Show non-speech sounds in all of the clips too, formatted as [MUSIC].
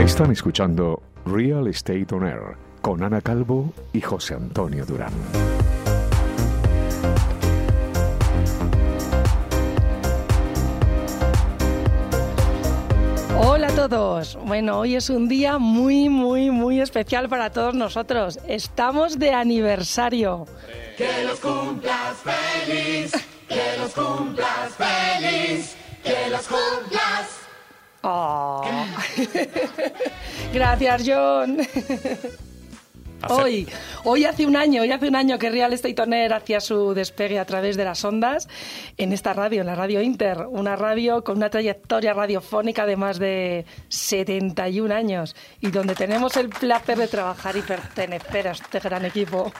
Están escuchando Real Estate On Air con Ana Calvo y José Antonio Durán. Hola a todos. Bueno, hoy es un día muy, muy, muy especial para todos nosotros. Estamos de aniversario. Que los cumplas feliz, que los cumplas feliz, que los cumplas. Oh. [LAUGHS] Gracias, John. Hoy, hoy hace un año, hoy hace un año que Real Estate On Air hacía su despegue a través de las ondas en esta radio, en la Radio Inter, una radio con una trayectoria radiofónica de más de 71 años y donde tenemos el placer de trabajar y pertenecer a este gran equipo.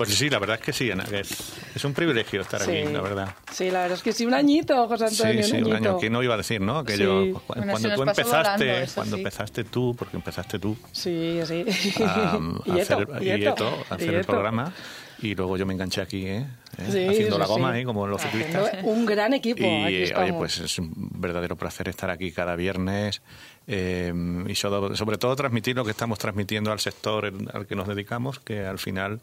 Pues sí, la verdad es que sí, Ana, que es, es un privilegio estar Sí. aquí, la verdad. Sí, la verdad es que sí, un añito, José Antonio, Sí, sí, un un año. ¿Quién no iba a decir, no? Sí. cu- Bueno, cuando tú empezaste, volando, cuando sí. empezaste tú, porque empezaste tú, Sí, sí. a, [LAUGHS] Y hacer, y a hacer el programa, y luego yo me enganché aquí, ¿eh? ¿Eh? Sí, haciendo la goma sí. ahí, como los ciclistas. Un gran equipo. aquí Y oye, pues es un verdadero placer estar aquí cada viernes eh, y sobre, sobre todo transmitir lo que estamos transmitiendo al sector al que nos dedicamos, que al final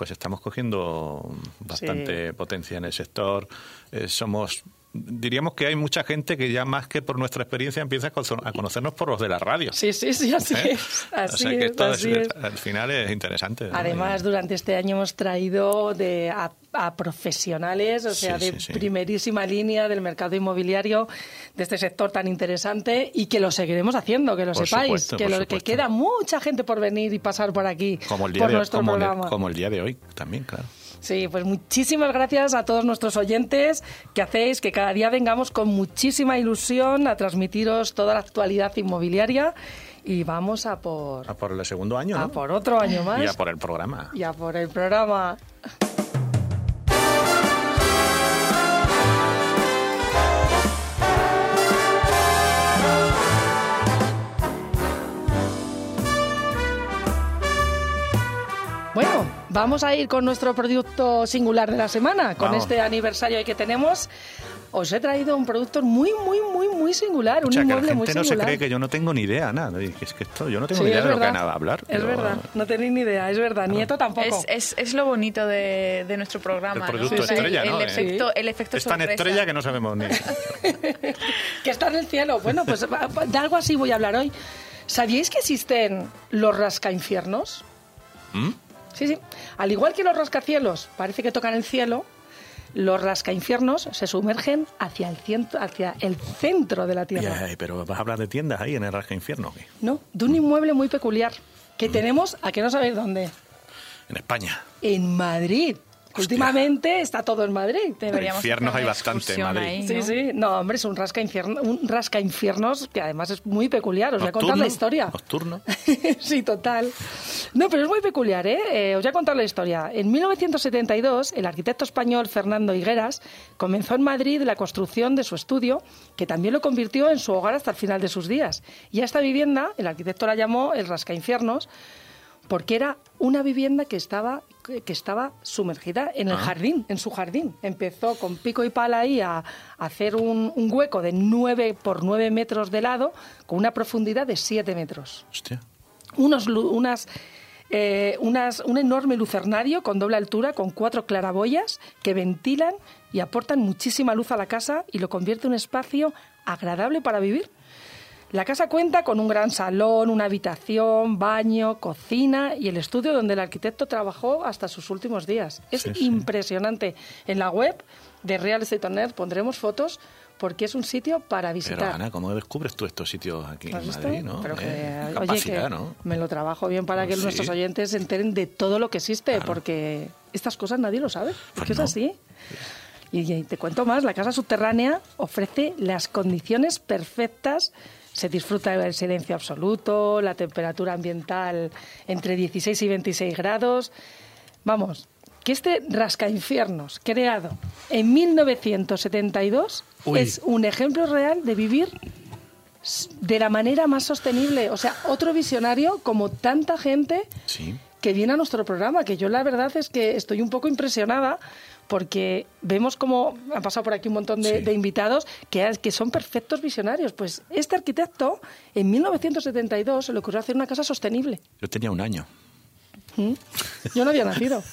pues estamos cogiendo bastante potencia en el sector. Eh, somos diríamos que hay mucha gente que ya más que por nuestra experiencia empieza a cono- a conocernos por los de la radio. Sí, sí, sí, así ¿eh? es. o Así sea que es, esto es- así es. al final es interesante. ¿no? Además, durante este año hemos traído de, a, a profesionales, o sea, Sí, de sí, sí. primerísima línea del mercado inmobiliario, de este sector tan interesante y que lo seguiremos haciendo, que lo Por sepáis, supuesto, que, lo, que queda mucha gente por venir y pasar por aquí, como el día por de, nuestro como el- programa. como el día de hoy también, claro. Sí, pues muchísimas gracias a todos nuestros oyentes que hacéis que cada día vengamos con muchísima ilusión a transmitiros toda la actualidad inmobiliaria y vamos a por, A por el segundo año, ¿no? a por otro año más Y a por el programa. y a por el programa. Bueno, vamos a ir con nuestro producto singular de la semana, con Vamos. este aniversario que tenemos. Os he traído un producto muy, muy, muy, muy singular, un O sea, que la inmueble muy gente no se singular. cree que yo no tengo ni idea, nada. Es que esto, yo no tengo Sí, ni idea de lo que verdad. van a hablar. Es pero verdad, no tenéis ni idea, es verdad. Nieto tampoco. Es, es, es lo bonito de, de nuestro programa. El ¿no? producto O sea, estrella, el, ¿no? El Eh, efecto, el efecto Es tan sorpresa. estrella que no sabemos ni. [LAUGHS] que está en el cielo. Bueno, pues de algo así voy a hablar hoy. ¿Sabíais que existen los rascainfiernos? ¿Mm? Sí, sí. Al igual que los rascacielos parece que tocan el cielo, los rascainfiernos se sumergen hacia el, ciento- hacia el centro de la Tierra. Pero vas a hablar de tiendas ahí en el Rasca Infierno, ¿o qué? ¿No? De un inmueble muy peculiar que tenemos, ¿a que no sabéis dónde? En España. En Madrid. Hostia. Últimamente está todo en Madrid. Deberíamos Infiernos hay bastante en Madrid. ahí, Sí, ¿no? sí. No, hombre, es un rasca, infierno, un rasca infiernos que además es muy peculiar. Os voy a contar la historia. Nocturno. [LAUGHS] sí, total. No, pero es muy peculiar, ¿eh? Eh, Os voy a contar la historia. En 1972, el arquitecto español Fernando Higueras comenzó en Madrid la construcción de su estudio, que también lo convirtió en su hogar hasta el final de sus días. Y a esta vivienda, el arquitecto la llamó el rascainfiernos, porque era una vivienda que estaba, que estaba sumergida en el jardín, en su jardín. Empezó con pico y pala ahí a, a hacer un, un hueco de 9 por 9 metros de lado, con una profundidad de 7 metros Hostia. unos, unas, eh, unas, un enorme lucernario con doble altura, con cuatro claraboyas que ventilan y aportan muchísima luz a la casa y lo convierte en un espacio agradable para vivir. La casa cuenta con un gran salón, una habitación, baño, cocina y el estudio donde el arquitecto trabajó hasta sus últimos días. Es Sí, sí. impresionante. En la web de Real Estate On Air pondremos fotos porque es un sitio para visitar. Pero Ana, ¿cómo descubres tú estos sitios aquí ¿Has en? Madrid, no? Pero que, Eh, oye, que ¿no? me lo trabajo bien para que Pues nuestros sí. oyentes se enteren de todo lo que existe, porque estas cosas nadie lo sabe, porque Pues es no. así. Y, y te cuento más, la casa subterránea ofrece las condiciones perfectas, se disfruta del silencio absoluto, la temperatura ambiental entre 16 y 26 grados. Vamos, que este rascainfiernos creado en 1972 Uy. es un ejemplo real de vivir de la manera más sostenible. O sea, otro visionario como tanta gente Sí. que viene a nuestro programa, que yo la verdad es que estoy un poco impresionada porque vemos como han pasado por aquí un montón de, Sí. de invitados que, que son perfectos visionarios. Pues este arquitecto, en 1972, se le ocurrió hacer una casa sostenible. Yo tenía un año. ¿Mm? Yo no había nacido. [LAUGHS]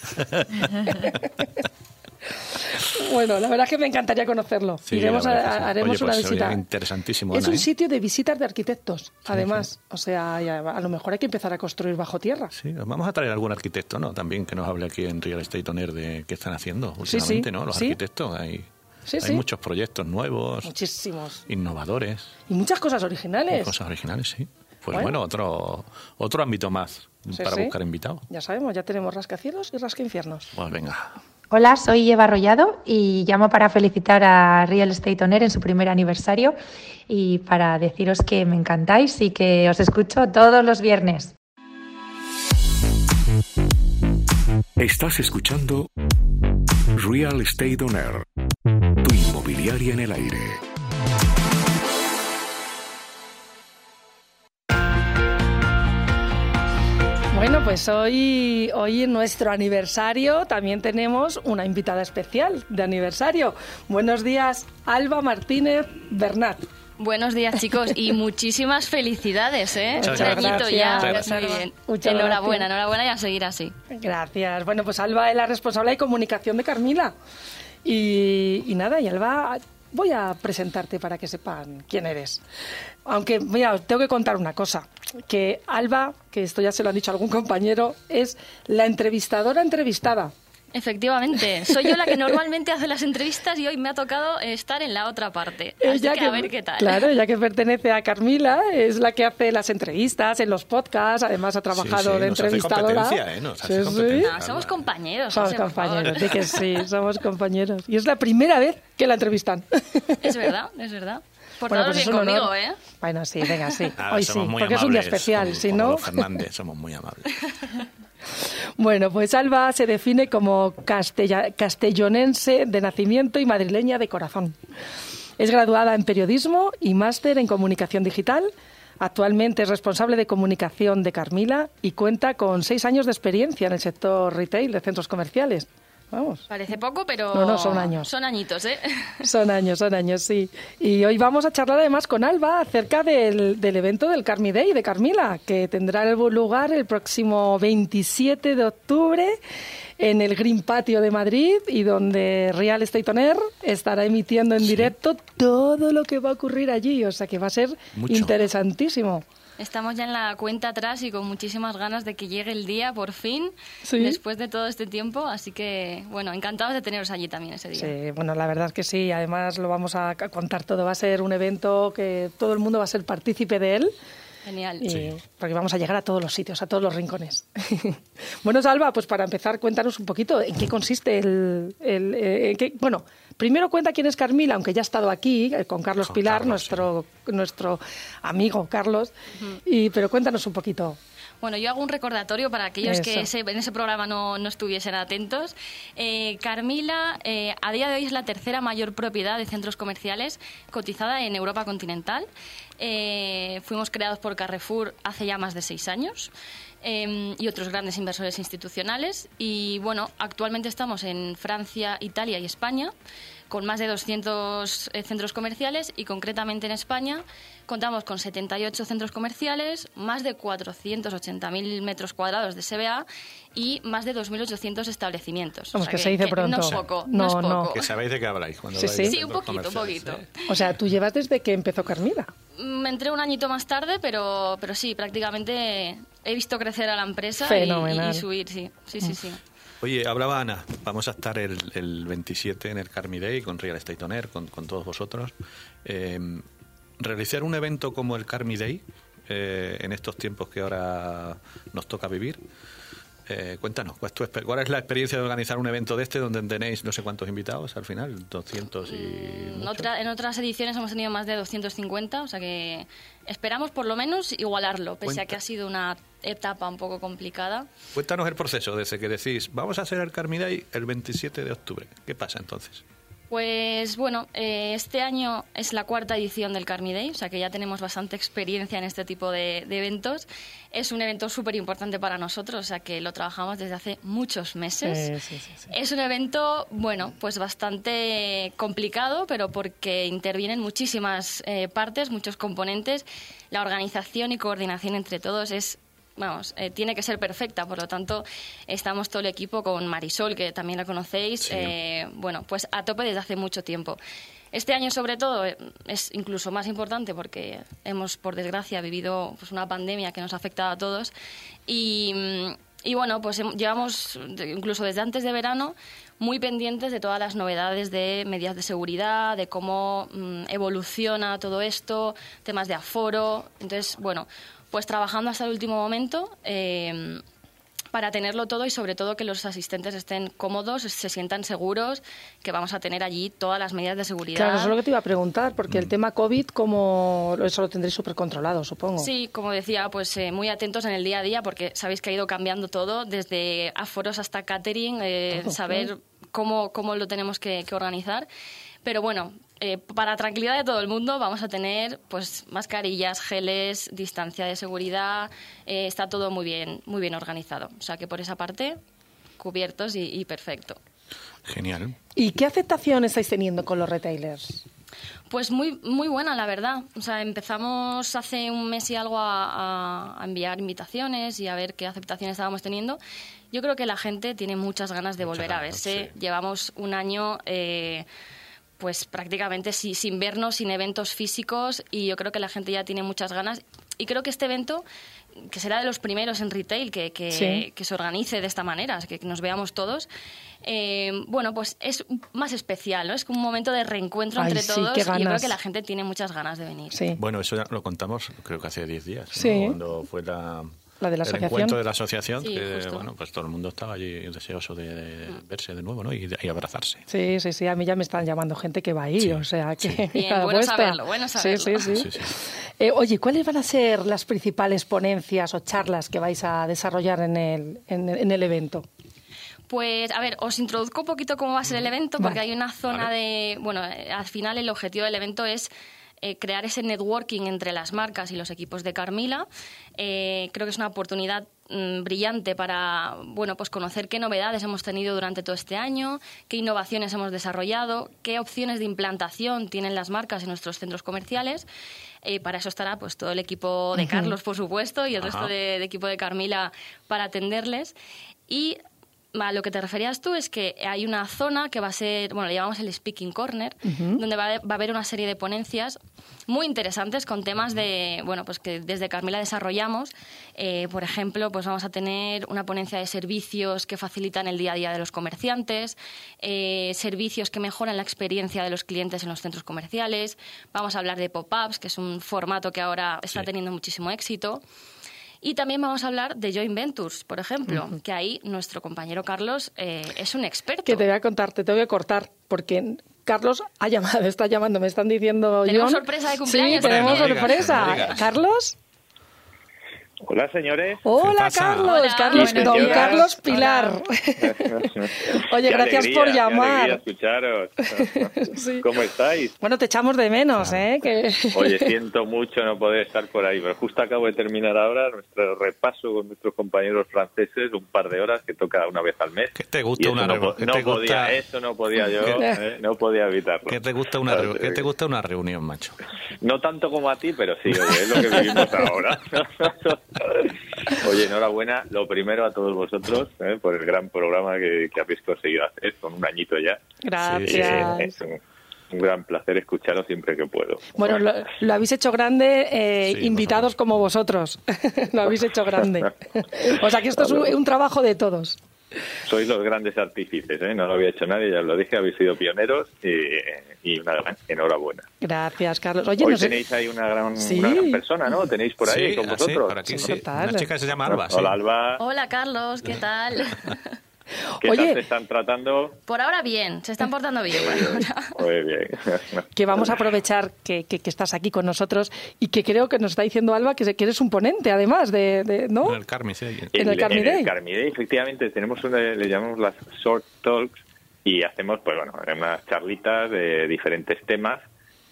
bueno, la verdad es que me encantaría conocerlo. Sí, Iremos a- sí. haremos Oye, una pues, visita. interesantísimo, Es Ana, un ¿eh? sitio de visitas de arquitectos, además. O sea, y a, lo mejor hay que empezar a construir bajo tierra. Sí, vamos a traer algún arquitecto, ¿no? También que nos hable aquí en Real Estate On Air de qué están haciendo Sí, sí. últimamente, ¿no? Los arquitectos. Hay, Sí, hay sí. muchos proyectos nuevos, Muchísimos. innovadores, Y muchas cosas originales. cosas originales, sí. Pues Bueno. bueno, otro, otro ámbito más Sí, para buscar invitados. Ya sabemos, ya tenemos rascacielos y rascainfiernos. Pues venga. Hola, soy Eva Arrollado y llamo para felicitar a Real Estate Air en su primer aniversario y para deciros que me encantáis y que os escucho todos los viernes. Estás escuchando Real Estate Air, tu inmobiliaria en el aire. Bueno, pues hoy, hoy en nuestro aniversario también tenemos una invitada especial de aniversario. Buenos días, Alba Martínez Bernat. Buenos días, chicos, y [LAUGHS] muchísimas felicidades, ¿eh? Muchas gracias. ya. Muchas Muy gracias. bien. Muchas enhorabuena, gracias. enhorabuena y a seguir así. Gracias. Bueno, pues Alba es la responsable de comunicación de Carmila. Y, y nada, y Alba, voy a presentarte para que sepan quién eres. Aunque, mira, tengo que contar una cosa. Que Alba, que esto ya se lo han dicho algún compañero, es la entrevistadora entrevistada. Efectivamente, soy yo la que normalmente hace las entrevistas y hoy me ha tocado estar en la otra parte. Así Ella que, a ver qué tal. Claro, ya que pertenece a Carmila, es la que hace las entrevistas en los podcasts, además ha trabajado sí, de nos hace entrevistadora. competencia, ¿eh? Nos hace Sí, competencia. No, somos compañeros. Somos José, por favor. compañeros, di que sí, somos compañeros. Y es la primera vez que la entrevistan. Es verdad, es verdad. Bueno, Portados pues es bien conmigo, ¿eh? Bueno, sí, venga, sí. Hoy sí, porque es un día amables, especial, si no... Fernández, somos muy amables. [LAUGHS] Bueno, pues Alba se define como castellonense de nacimiento y madrileña de corazón. Es graduada en periodismo y máster en comunicación digital. Actualmente es responsable de comunicación de Carmila y cuenta con seis años de experiencia en el sector retail de centros comerciales. Vamos. Parece poco, pero... No, no, son años. Son añitos, ¿eh? [LAUGHS] Son años, son años, sí. Y hoy vamos a charlar además con Alba acerca del, del evento del Carmi Day de Carmila, que tendrá lugar el próximo 27 de octubre en el Green Patio de Madrid y donde Real Estate On Air estará emitiendo en directo todo lo que va a ocurrir allí. O sea que va a ser Mucho. interesantísimo. Estamos ya en la cuenta atrás y con muchísimas ganas de que llegue el día, por fin, Sí. después de todo este tiempo. Así que, bueno, encantados de teneros allí también ese día. Sí, bueno, la verdad es que sí. Además lo vamos a contar todo. Va a ser un evento que todo el mundo va a ser partícipe de él. Genial. Y- Porque vamos a llegar a todos los sitios, a todos los rincones. [LAUGHS] bueno, Salva, pues para empezar, cuéntanos un poquito en qué consiste el... el, eh, en qué- bueno, primero cuenta quién es Carmila, aunque ya ha estado aquí eh, con Carlos Con Pilar, Carlos, nuestro, nuestro amigo Carlos, y, pero cuéntanos un poquito. Bueno, yo hago un recordatorio para aquellos que ese- en ese programa no, no estuviesen atentos. Eh, Carmila, eh, a día de hoy es la tercera mayor propiedad de centros comerciales cotizada en Europa continental. Eh, fuimos creados por Carrefour hace ya más de seis años. eh, y otros grandes inversores institucionales. Y bueno, actualmente estamos en Francia, Italia y España, con más de 200 eh, centros comerciales y concretamente en España contamos con 78 centros comerciales, más de 480.000 metros cuadrados de SBA y más de 2.800 establecimientos. Vamos, que se dice pronto. No es poco, No, no, es no. poco. Que sabéis de qué habláis cuando Sí, sí. Sí, un poquito, un poquito. ¿eh? O sea, tú llevas desde que empezó Carmila. Me Mm, entré un añito más tarde, pero, pero sí, prácticamente he visto crecer a la empresa y- y, subir, sí. Sí, sí, sí. Oye, hablaba Ana, vamos a estar el, el 27 en el Carmi Day con Real Estate On Air, con, con todos vosotros. Eh, realizar un evento como el Carmi Day, eh, en estos tiempos que ahora nos toca vivir, eh, cuéntanos, ¿cuál es, tu cuál es la experiencia de organizar un evento de este donde tenéis no sé cuántos invitados al final? 200 y... En, mucho? otra- en otras ediciones hemos tenido más de 250, o sea que esperamos por lo menos igualarlo, pese a Cuenta. que ha sido una etapa un poco complicada. Cuéntanos el proceso desde que decís, vamos a hacer el Carmi Day el 27 de octubre. ¿Qué pasa entonces? Pues bueno, eh, este año es la cuarta edición del Carmi Day, o sea que ya tenemos bastante experiencia en este tipo de, de eventos. Es un evento súper importante para nosotros, o sea que lo trabajamos desde hace muchos meses. Sí, sí, sí, sí. Es un evento, bueno, pues bastante complicado, pero porque intervienen muchísimas eh, partes, muchos componentes. La organización y coordinación entre todos es vamos, eh, tiene que ser perfecta. Por lo tanto, estamos todo el equipo con Marisol, que también la conocéis, Sí. eh, bueno, pues a tope desde hace mucho tiempo. Este año, sobre todo, eh, es incluso más importante porque hemos, por desgracia, vivido pues, una pandemia que nos ha afectado a todos. Y, y bueno, pues llevamos, incluso desde antes de verano, muy pendientes de todas las novedades de medidas de seguridad, de cómo mm, evoluciona todo esto, temas de aforo. Entonces, bueno, pues trabajando hasta el último momento. eh, para tenerlo todo y sobre todo que los asistentes estén cómodos, se sientan seguros, que vamos a tener allí todas las medidas de seguridad. Claro, eso es lo que te iba a preguntar, porque Mm. el tema COVID, como eso lo tendréis súper controlado, supongo. Sí, como decía, pues eh, muy atentos en el día a día porque sabéis que ha ido cambiando todo, desde aforos hasta catering, eh, Todo, saber claro. cómo, cómo lo tenemos que, que organizar. Pero bueno, eh, para tranquilidad de todo el mundo vamos a tener pues mascarillas, geles, distancia de seguridad, eh, está todo muy bien, muy bien organizado. O sea que por esa parte, cubiertos y, y perfecto. Genial. ¿Y qué aceptación estáis teniendo con los retailers? Pues muy, muy buena, la verdad. O sea, empezamos hace un mes y algo a, a- enviar invitaciones y a ver qué aceptación estábamos teniendo. Yo creo que la gente tiene muchas ganas de Muchas volver a ganas, verse. sí. Llevamos un año, eh, pues prácticamente si- sin vernos, sin eventos físicos y yo creo que la gente ya tiene muchas ganas. Y creo que este evento, que será de los primeros en retail que, que, Sí. que se organice de esta manera, que nos veamos todos, eh, bueno, pues es más especial, ¿no? Es un momento de reencuentro Ay, entre sí, todos y yo creo que la gente tiene muchas ganas de venir. Sí. Bueno, eso ya lo contamos creo que hace 10 días, ¿no? Sí. cuando fue la, La de la el asociación. encuentro de la asociación, Sí, que justo. bueno, pues todo el mundo estaba allí deseoso de, de verse de nuevo ¿no? y, abrazarse. Sí, sí, sí, a mí ya me están llamando gente que va a ir, Sí, o sea que... sí. Bien, [LAUGHS] bueno vuestra. saberlo, bueno saberlo. Sí, sí, sí. Sí, sí. Eh, oye, ¿cuáles van a ser las principales ponencias o charlas que vais a desarrollar en el, en, en el evento? Pues, a ver, os introduzco un poquito cómo va a ser el evento, porque Vale. hay una zona Vale. de... Bueno, eh, al final el objetivo del evento es eh, crear ese networking entre las marcas y los equipos de Carmila. Eh, creo que es una oportunidad mm, brillante para, bueno, pues conocer qué novedades hemos tenido durante todo este año, qué innovaciones hemos desarrollado, qué opciones de implantación tienen las marcas en nuestros centros comerciales. Eh, para eso estará pues todo el equipo de Carlos, por supuesto, y el Ajá. resto de, de equipo de Carmila para atenderles. Y a lo que te referías tú es que hay una zona que va a ser, bueno, le llamamos el Speaking Corner, donde va a, va a haber una serie de ponencias muy interesantes con temas de, bueno, pues que desde Carmila desarrollamos. Eh, por ejemplo, pues vamos a tener una ponencia de servicios que facilitan el día a día de los comerciantes, eh, servicios que mejoran la experiencia de los clientes en los centros comerciales. Vamos a hablar de pop-ups, que es un formato que ahora está Sí. teniendo muchísimo éxito. Y también vamos a hablar de joint ventures, por ejemplo, que ahí nuestro compañero Carlos eh, es un experto. Que te voy a contar, te tengo que cortar, porque Carlos ha llamado, [LAUGHS] está llamando, me están diciendo... Tenemos John. sorpresa de cumpleaños Sí, tenemos sorpresa. No. ¿Carlos? Hola, señores. Hola? Carlos. Hola. Carlos, don. Carlos Pilar. [LAUGHS] Oye, Qué gracias alegría, por llamar. escucharos. [LAUGHS] Sí. ¿Cómo estáis? Bueno, te echamos de menos, ¿eh? Que... Oye, [LAUGHS] siento mucho no poder estar por ahí, pero justo acabo de terminar ahora nuestro repaso con nuestros compañeros franceses, un par de horas que toca una vez al mes. ¿Qué te gusta una no, reunión? po- ¿Qué no te podía, gusta- eso no podía yo, ¿Qué? eh, no podía evitarlo. ¿Qué te gusta una, te gusta una reunión, macho? No tanto como a ti, pero sí, oye, es lo que vivimos ahora. Oye, enhorabuena, lo primero a todos vosotros eh, por el gran programa que, que habéis conseguido hacer, con un añito ya. Gracias. Eh, es un, un gran placer escucharos siempre que puedo. Bueno, lo, lo habéis hecho grande, eh, Sí, invitados como vosotros. [LAUGHS] lo habéis hecho grande. [LAUGHS] o sea que esto es un, un trabajo de todos. Sois los grandes artífices, ¿eh? no lo había hecho nadie, ya os lo dije, habéis sido pioneros y, y una gran enhorabuena. Gracias, Carlos. Oye, Hoy no sé- tenéis ahí una gran, Sí. una gran persona, ¿no? Tenéis por ahí sí, con ah, sí, vosotros. por aquí Sí, sí. total. Una chica que se llama Alba, sí. Hola, Alba. Hola Carlos, ¿qué tal? [LAUGHS] [LAUGHS] ¿Qué Oye. tal te están tratando? por ahora bien, se están portando bien. Muy bien. [LAUGHS] [LAUGHS] que vamos a aprovechar que, que- que estás aquí con nosotros y que creo que nos está diciendo Alba que, se- que eres un ponente, además, de, de- ¿no? En el Carmi, sí. En el Carmi Day. Carmi Day, efectivamente, tenemos una, le llamamos las short talks y hacemos, pues bueno, unas charlitas de diferentes temas.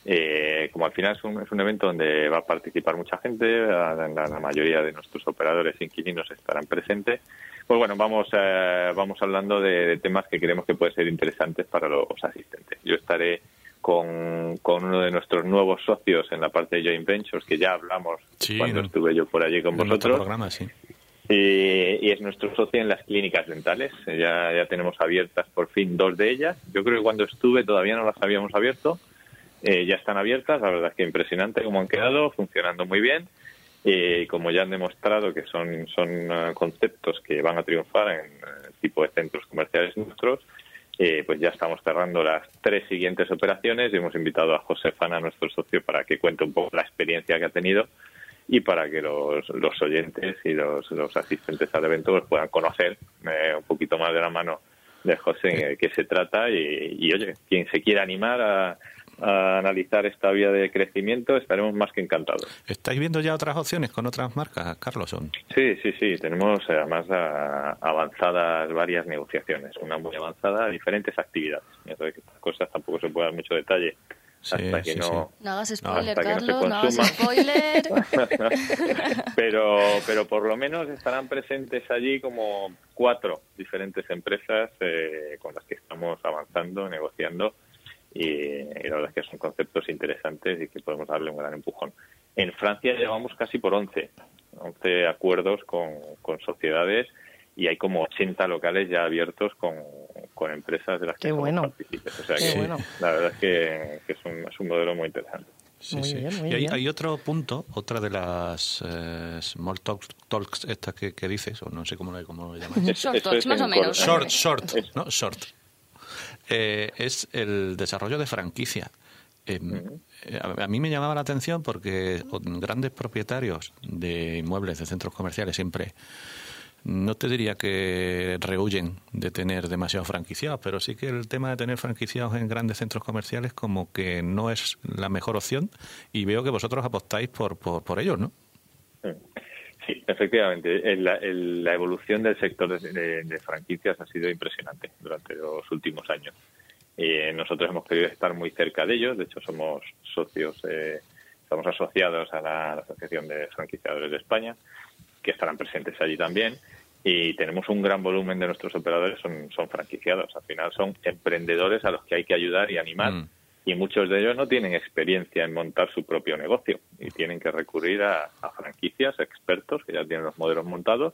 Eh, como al final es un, es un evento donde va a participar mucha gente, la, la- la mayoría de nuestros operadores inquilinos estarán presentes. Pues bueno, vamos eh, vamos hablando de, de temas que creemos que pueden ser interesantes para los asistentes. Yo estaré con, con uno de nuestros nuevos socios en la parte de Joint Ventures, que ya hablamos Sí, cuando no. estuve yo por allí con vosotros. programa, sí. Y, y es nuestro socio en las clínicas dentales. Ya, ya tenemos abiertas por fin dos de ellas. Yo creo que cuando estuve todavía no las habíamos abierto. Eh, ya están abiertas. La verdad es que impresionante cómo han quedado, funcionando muy bien. Eh, Y como ya han demostrado que son, son eh, conceptos que van a triunfar en el tipo de centros comerciales nuestros, eh, pues ya estamos cerrando las tres siguientes operaciones y hemos invitado a José Fana, nuestro socio, para que cuente un poco la experiencia que ha tenido y para que los, los oyentes y los, los asistentes al evento pues, puedan conocer eh, un poquito más de la mano de José en eh, qué se trata y, y, oye, quien se quiera animar a, a analizar esta vía de crecimiento estaremos más que encantados. ¿Estáis viendo ya otras opciones con otras marcas, Carlos? ¿O- Sí, sí, sí, tenemos eh, además avanzadas varias negociaciones, una muy avanzada, diferentes actividades. Ya sabes que estas cosas tampoco se puede dar mucho detalle Sí, hasta que sí, no... No hagas spoiler, hasta que no se Carlos, no hagas consuma. spoiler. [LAUGHS] pero, pero por lo menos estarán presentes allí como cuatro diferentes empresas eh, con las que estamos avanzando, negociando y, y la verdad es que son conceptos interesantes y que podemos darle un gran empujón. En Francia llevamos casi por 11, 11 acuerdos con, con sociedades y hay como 80 locales ya abiertos con, con empresas de las que bueno. partícipes. O sea Qué que bueno. la verdad es que, que es, un, es un modelo muy interesante. Sí, Muy sí. bien, muy y hay, bien. hay otro punto, otra de las eh, small talks, talks estas que, que dices, o no sé cómo lo, cómo lo llamáis. Short talks, más o menos. Short, short, ¿no? Short. Eh, es el desarrollo de franquicia. Eh, eh, a a mí me llamaba la atención porque grandes propietarios de inmuebles, de centros comerciales, siempre no te diría que rehuyen de tener demasiados franquiciados, pero sí que el tema de tener franquiciados en grandes centros comerciales como que no es la mejor opción y veo que vosotros apostáis por, por, por ellos, ¿no? Sí, efectivamente. La, evolución del sector de, franquicias ha sido impresionante durante los últimos años. Eh, nosotros hemos querido estar muy cerca de ellos. De hecho, somos socios, eh, estamos asociados a la, a la Asociación de Franquiciadores de España, que estarán presentes allí también. Y tenemos un gran volumen de nuestros operadores, son, son franquiciados. Al final son emprendedores a los que hay que ayudar y animar Mm. Y muchos de ellos no tienen experiencia en montar su propio negocio y tienen que recurrir a, a franquicias, expertos que ya tienen los modelos montados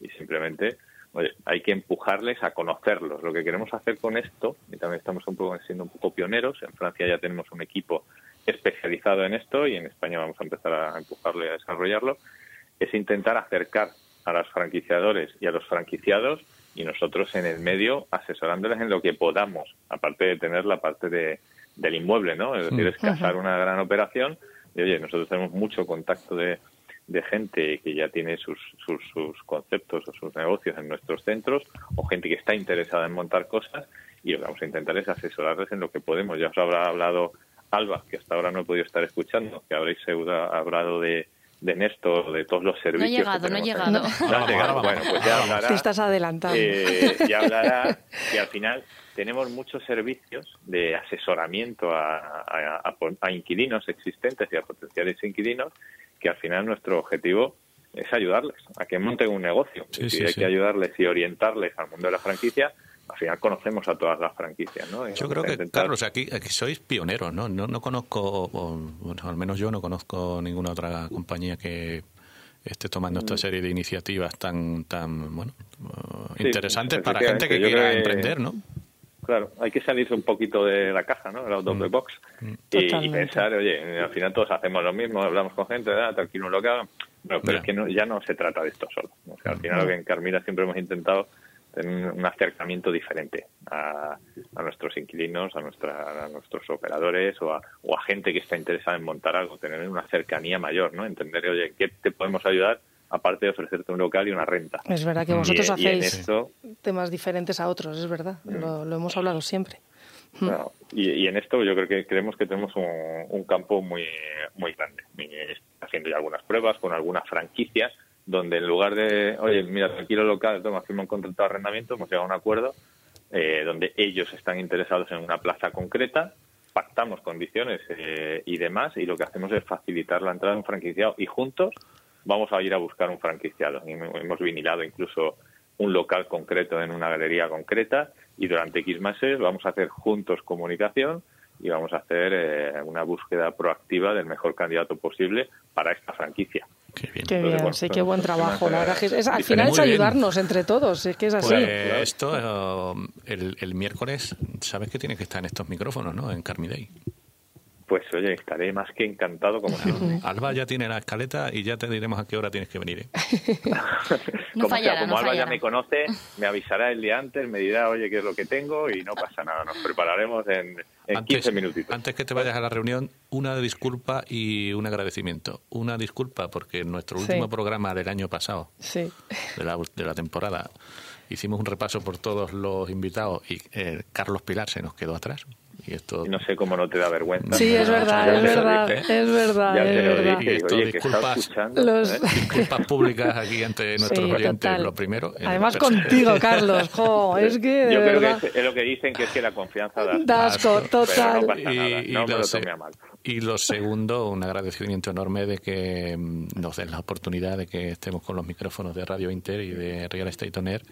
y simplemente oye, hay que empujarles a conocerlos. Lo que queremos hacer con esto, y también estamos un poco siendo un poco pioneros, en Francia ya tenemos un equipo especializado en esto y en España vamos a empezar a empujarle a desarrollarlo, es intentar acercar a los franquiciadores y a los franquiciados y nosotros en el medio asesorándoles en lo que podamos, aparte de tener la parte de, del inmueble, ¿no? Es decir, es cazar una gran operación y oye, nosotros tenemos mucho contacto de, de gente que ya tiene sus, sus, sus conceptos o sus negocios en nuestros centros o gente que está interesada en montar cosas y lo que vamos a intentar es asesorarles en lo que podemos. Ya os habrá hablado Alba, que hasta ahora no he podido estar escuchando, que habréis hablado de, de Néstor, de todos los No he servicios. llegado, no he llegado. No has llegado. Bueno, pues ya hablará. Te estás adelantando. Eh, y hablará [LAUGHS] que al final tenemos muchos servicios de asesoramiento a, a- a- a inquilinos existentes y a potenciales inquilinos que al final nuestro objetivo es ayudarles a que monten un negocio. Sí, y si sí, hay sí. que ayudarles y orientarles al mundo de la franquicia, al final conocemos a todas las franquicias. ¿no? Y Yo creo que, intentar- Carlos, aquí, aquí sois pioneros, ¿no? No, no conozco, o, bueno, al menos yo no conozco ninguna otra compañía que esté tomando esta serie de iniciativas tan, tan bueno, Mm. Sí, interesantes para gente que quiera que- emprender, ¿no? Claro, hay que salirse un poquito de la caja, ¿no? El out of the box. Y, y pensar, oye, al final todos hacemos lo mismo, hablamos con gente, ah, alquilo un local. Bueno, pero es que no, ya no se trata de esto solo. O sea, al final lo que en Carmila siempre hemos intentado tener un acercamiento diferente a, a nuestros inquilinos, a, nuestra, a nuestros operadores o a, o a gente que está interesada en montar algo, tener una cercanía mayor, ¿no? Entender, oye, ¿en ¿qué te podemos ayudar? Aparte de ofrecerte un local y una renta. Es verdad que vosotros Y- y en hacéis esto, temas diferentes a otros, es verdad. Lo, lo hemos hablado siempre. Y, y en esto yo creo que creemos que tenemos un, un campo muy muy grande. Haciendo ya algunas pruebas con algunas franquicias donde en lugar de, oye, mira, tranquilo local, toma, firma un contrato de arrendamiento, hemos llegado a un acuerdo eh, donde ellos están interesados en una plaza concreta, pactamos condiciones eh, y demás, y lo que hacemos es facilitar la entrada de un franquiciado y juntos vamos a ir a buscar un franquiciado. Hemos vinilado incluso un local concreto en una galería concreta y durante X meses vamos a hacer juntos comunicación y vamos a hacer eh, una búsqueda proactiva del mejor candidato posible para esta franquicia. Qué bien. Qué bien, bueno, sí, qué buen trabajo. La verdad que es, es- al final es bien. ayudarnos entre todos, es que es así. Pues esto, eh, el, el miércoles, sabes que tiene que estar en estos micrófonos, ¿no? En Carmi Day. Pues oye, estaré más que encantado como siempre. Alba ya tiene la escaleta y ya te diremos a qué hora tienes que venir. ¿eh? [LAUGHS] No como fallará, sea, como no Alba ya me conoce, me avisará el día antes, me dirá, oye, qué es lo que tengo y no pasa nada. Nos prepararemos en, en 15 minutitos. antes que te vayas a la reunión, una disculpa y un agradecimiento. Una disculpa porque en nuestro Sí. último programa del año pasado, Sí. de la, de la temporada, hicimos un repaso por todos los invitados y eh, Carlos Pilar se nos quedó atrás. Y esto Y no sé cómo no te da vergüenza. Sí, es verdad, Ya es verdad, dije. es verdad, Ya es te lo verdad. dije. Y esto, Oye, que estaba disculpas. escuchando. Los- ¿eh? [LAUGHS] disculpas públicas aquí ante nuestros Sí, oyentes, total. lo primero. Además contigo, [LAUGHS] Carlos. Jo, es que de Yo creo verdad. que es, es lo que dicen, que es que la confianza da Da asco, Pero no total. pasa nada, no me lo a mal. y lo segundo, un agradecimiento enorme de que mm, nos den la oportunidad de que estemos con los micrófonos de Radio Inter y de Real Estate On Air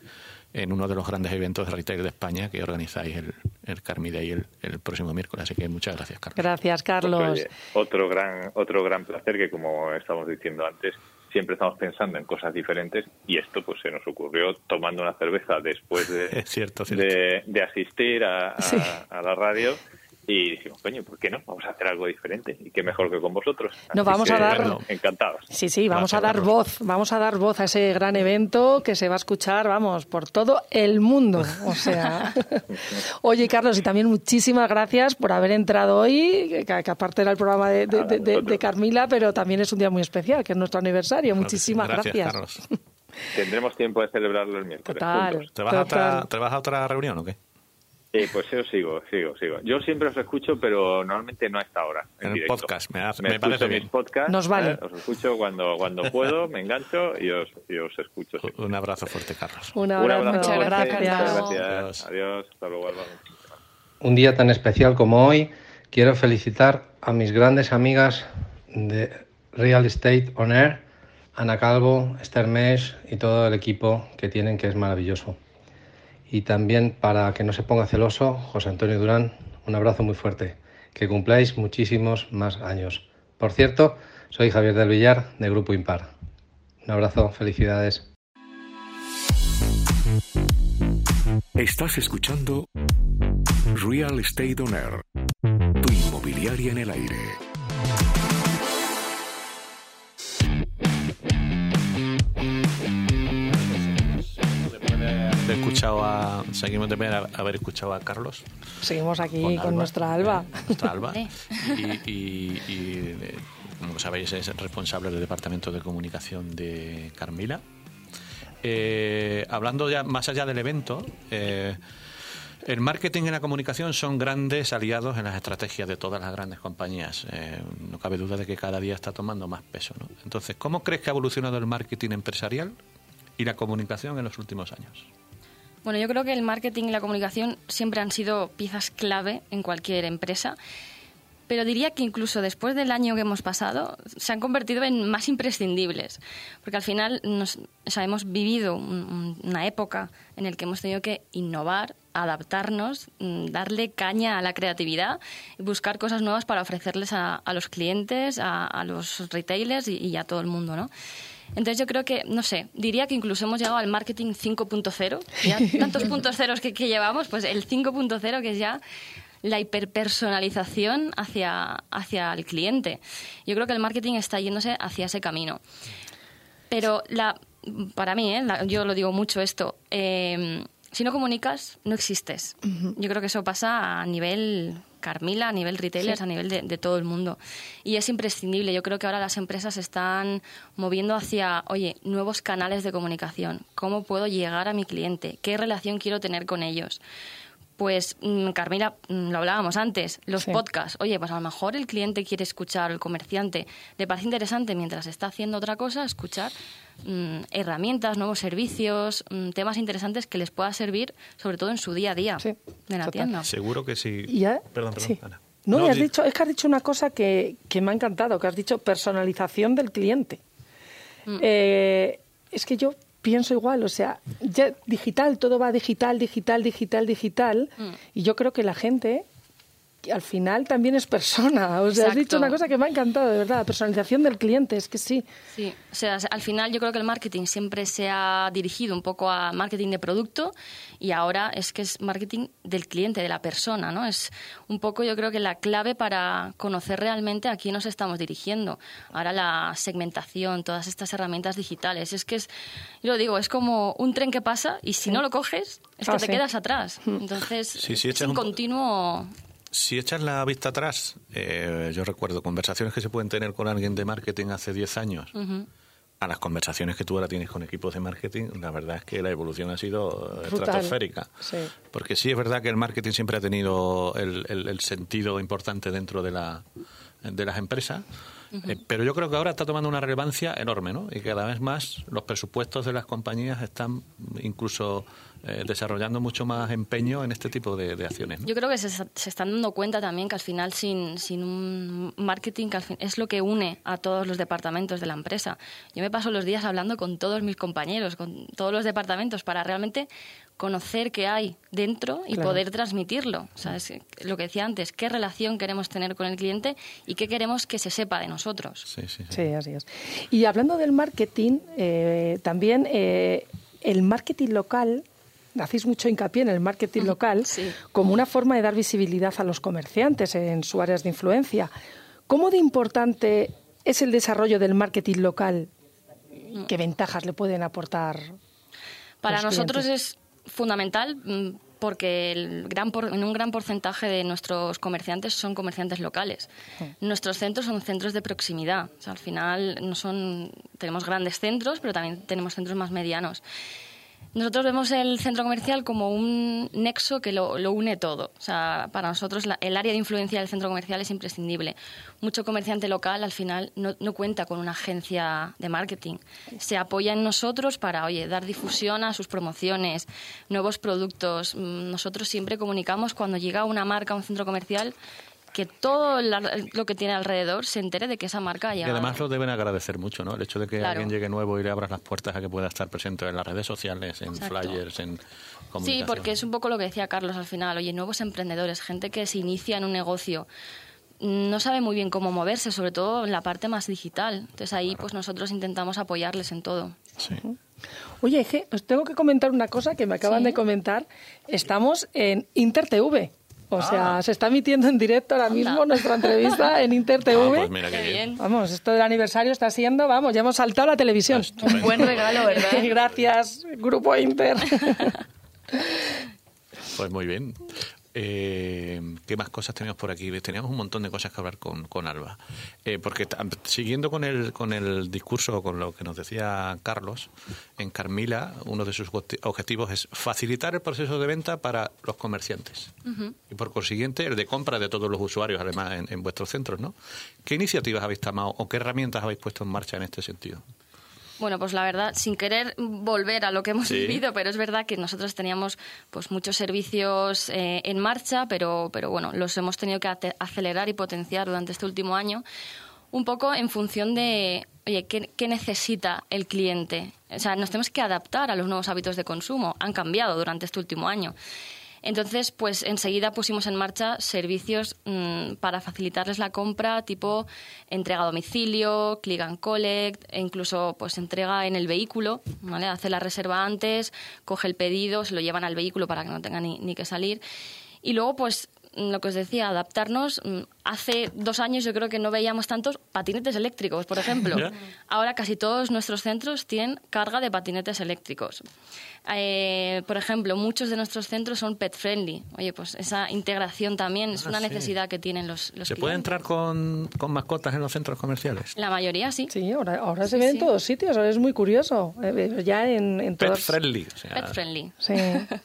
en uno de los grandes eventos de retail de España que organizáis el, el Carmi Day el, el próximo miércoles. Así que muchas gracias, Carlos. Gracias, Carlos. oye, otro gran otro gran placer que como estamos diciendo antes siempre estamos pensando en cosas diferentes y esto pues se nos ocurrió tomando una cerveza después de, [LAUGHS] Es cierto, cierto. de, de asistir a, a- Sí. a la radio y dijimos, coño, ¿por qué no? Vamos a hacer algo diferente y qué mejor que con vosotros. Nos Así vamos a dar- bueno, encantados. Sí, sí, vamos a Gracias, dar voz, vamos a dar voz a ese gran evento que se va a escuchar, vamos, por todo el mundo. O sea, [LAUGHS] oye, Carlos, y también muchísimas gracias por haber entrado hoy, que, que aparte era el programa de, de- de- de-. Carmila, pero también es un día muy especial, que es nuestro aniversario. Muchísimas gracias. Carlos. Tendremos tiempo de celebrarlo el miércoles. Total. juntos. ¿Te vas, a otra. ¿Te vas a otra reunión o qué? Eh, pues yo sigo, sigo, sigo. Yo siempre os escucho, pero normalmente no a esta hora. En, En directo. podcast, me hace- me me parece mis bien. podcasts, Nos vale. ¿eh? Os escucho cuando, cuando puedo, me engancho y os, y os escucho. sí. Un abrazo fuerte, Carlos. Un Un abrazo, abrazo. Muchas fuerte, gracias. muchas Adiós. gracias. Adiós. Adiós. Hasta luego. Un día tan especial como hoy, quiero felicitar a mis grandes amigas de Real Estate On Air, Ana Calvo, Esther Mesh y todo el equipo que tienen, que es maravilloso. Y también, para que no se ponga celoso, José Antonio Durán, un abrazo muy fuerte. Que cumpláis muchísimos más años. Por cierto, soy Javier del Villar, de Grupo Impar. Un abrazo, felicidades. Estás escuchando Real Estate On Air, tu inmobiliaria en el aire. He escuchado a, seguimos de haber, haber escuchado a Carlos. Seguimos aquí con, Alba, nuestra Alba. eh, nuestra Alba. [LAUGHS] Hombre. Y, y- y, eh, como sabéis, es responsable del departamento de comunicación de Carmila. Eh, hablando ya más allá del evento, eh, el marketing y la comunicación son grandes aliados en las estrategias de todas las grandes compañías. Eh, no cabe duda de que cada día está tomando más peso. ¿no? Entonces, ¿cómo crees que ha evolucionado el marketing empresarial y la comunicación en los últimos años? Bueno, yo creo que el marketing y la comunicación siempre han sido piezas clave en cualquier empresa, pero diría que incluso después del año que hemos pasado se han convertido en más imprescindibles, porque al final nos, hemos vivido un- un- una época en la que hemos tenido que innovar, adaptarnos, mm, darle caña a la creatividad buscar cosas nuevas para ofrecerles a, los clientes, a, a los retailers y, y a todo el mundo, ¿no? Entonces yo creo que, no sé, diría que incluso hemos llegado al marketing 5.0. Ya [LAUGHS] tantos puntos ceros que, que llevamos, pues el 5.0 que es ya la hiperpersonalización hacia, hacia el cliente. Yo creo que el marketing está yéndose hacia ese camino. Pero la, para mí, ¿eh? La- yo lo digo mucho esto, eh, si no comunicas, no existes. Yo creo que eso pasa a nivel Carmila, a nivel retailers, a nivel de, de todo el mundo. Y es imprescindible. Yo creo que ahora las empresas están moviendo hacia, oye, nuevos canales de comunicación. ¿Cómo puedo llegar a mi cliente? ¿Qué relación quiero tener con ellos? Pues, mm, Carmila, mm, lo hablábamos antes, los Sí. podcasts. Oye, pues a lo mejor el cliente quiere escuchar, el comerciante, le parece interesante mientras está haciendo otra cosa, escuchar mm, herramientas, nuevos servicios, mm, temas interesantes que les pueda servir, sobre todo en su día a día Sí, de la total. tienda. Seguro que sí. Y ya- Perdón, perdón. sí. Ana. No, y has di- dicho, es que has dicho una cosa que, que me ha encantado, que has dicho personalización del cliente. Mm. Eh, es que yo pienso igual, o sea, ya digital, todo va digital, digital, digital, digital, Mm. y yo creo que la gente al final también es persona. O sea, has dicho una cosa que me ha encantado, de verdad, la personalización del cliente, es que sí. Sí, o sea, al final yo creo que el marketing siempre se ha dirigido un poco a marketing de producto y ahora es que es marketing del cliente, de la persona, ¿no? Es un poco yo creo que la clave para conocer realmente a quién nos estamos dirigiendo. Ahora la segmentación, todas estas herramientas digitales, es que es, yo lo digo, es como un tren que pasa y si no lo coges es que Ah, te sí. quedas atrás. Entonces, Sí, sí, es un- continuo... Si echas la vista atrás, eh, yo recuerdo conversaciones que se pueden tener con alguien de marketing hace 10 años, a las conversaciones que tú ahora tienes con equipos de marketing, la verdad es que la evolución ha sido eh, Brutal. estratosférica. Sí. Porque sí es verdad que el marketing siempre ha tenido el, el- el sentido importante dentro de, la, de las empresas, eh, pero yo creo que ahora está tomando una relevancia enorme, ¿no? Y cada vez más los presupuestos de las compañías están incluso eh, desarrollando mucho más empeño en este tipo de, de acciones. ¿no? Yo creo que se, se están dando cuenta también que al final sin, sin un marketing que al fin- es lo que une a todos los departamentos de la empresa. Yo me paso los días hablando con todos mis compañeros, con todos los departamentos, para realmente conocer qué hay dentro y Claro. poder transmitirlo. O sea, es lo que decía antes, qué relación queremos tener con el cliente y qué queremos que se sepa de nosotros. Sí, sí, sí. Sí, así es. Y hablando del marketing, eh, también eh, el marketing local, hacéis mucho hincapié en el marketing local, Sí. como una forma de dar visibilidad a los comerciantes en sus áreas de influencia. ¿Cómo de importante es el desarrollo del marketing local? ¿Qué ventajas le pueden aportar? Para nosotros clientes? es fundamental mm, porque el gran por- en un gran porcentaje de nuestros comerciantes son comerciantes locales. Nuestros centros son centros de proximidad. O sea, al final no son tenemos grandes centros, pero también tenemos centros más medianos. Nosotros vemos el centro comercial como un nexo que lo, une todo. O sea, para nosotros la- el área de influencia del centro comercial es imprescindible. Mucho comerciante local al final no, no cuenta con una agencia de marketing. Se apoya en nosotros para, oye, dar difusión a sus promociones, nuevos productos. Mm, Nosotros siempre comunicamos cuando llega una marca a un centro comercial que todo lo que tiene alrededor se entere de que esa marca ha Y además lo deben agradecer mucho, ¿no? El hecho de que Claro. alguien llegue nuevo y le abras las puertas a que pueda estar presente en las redes sociales, en Exacto. flyers, en Sí, porque es un poco lo que decía Carlos al final. Oye, nuevos emprendedores, gente que se inicia en un negocio, no sabe muy bien cómo moverse, sobre todo en la parte más digital. Entonces ahí pues nosotros intentamos apoyarles en todo. Sí. Oye, Eje, os tengo que comentar una cosa que me acaban Sí. de comentar. Estamos en InterTV. O Ah. sea, se está emitiendo en directo ahora mismo nuestra entrevista en InterTV. Ah, pues mira qué bien. Vamos, esto del aniversario está siendo, vamos, ya hemos saltado a la televisión. Estupendo. Buen regalo, ¿verdad? [LAUGHS] Gracias, Grupo Inter. Pues muy bien. Eh, ¿Qué más cosas tenemos por aquí? Teníamos un montón de cosas que hablar con, con Alba. Eh, porque siguiendo con el, con el discurso, con lo que nos decía Carlos, en Carmila uno de sus obje- objetivos es facilitar el proceso de venta para los comerciantes. Y por consiguiente el de compra de todos los usuarios, además, en, en vuestros centros. ¿no? ¿Qué iniciativas habéis tomado o qué herramientas habéis puesto en marcha en este sentido? Bueno, pues la verdad, sin querer volver a lo que hemos Sí. vivido, pero es verdad que nosotros teníamos pues muchos servicios eh, en marcha, pero, pero bueno, los hemos tenido que acelerar y potenciar durante este último año, un poco en función de, oye, ¿qué, qué necesita el cliente? O sea, nos tenemos que adaptar a los nuevos hábitos de consumo, han cambiado durante este último año. Entonces, pues enseguida pusimos en marcha servicios mm, para facilitarles la compra, tipo entrega a domicilio, click and collect, e incluso pues entrega en el vehículo, ¿vale? Hace la reserva antes, coge el pedido, se lo llevan al vehículo para que no tenga ni, ni que salir. Y luego, pues lo que os decía, adaptarnos mm, hace dos años yo creo que no veíamos tantos patinetes eléctricos, por ejemplo. Ya. Ahora casi todos nuestros centros tienen carga de patinetes eléctricos. Eh, por ejemplo, muchos de nuestros centros son pet friendly. Oye, pues esa integración también es Ah, una sí. necesidad que tienen los, los ¿Se puede entrar con, con mascotas en los centros comerciales? La mayoría sí. Sí, ahora, ahora se Sí, ve en sí. todos sitios, ahora es muy curioso. eh, eh, Ya en, en Pet todas... friendly. o sea, Pet friendly. Sí,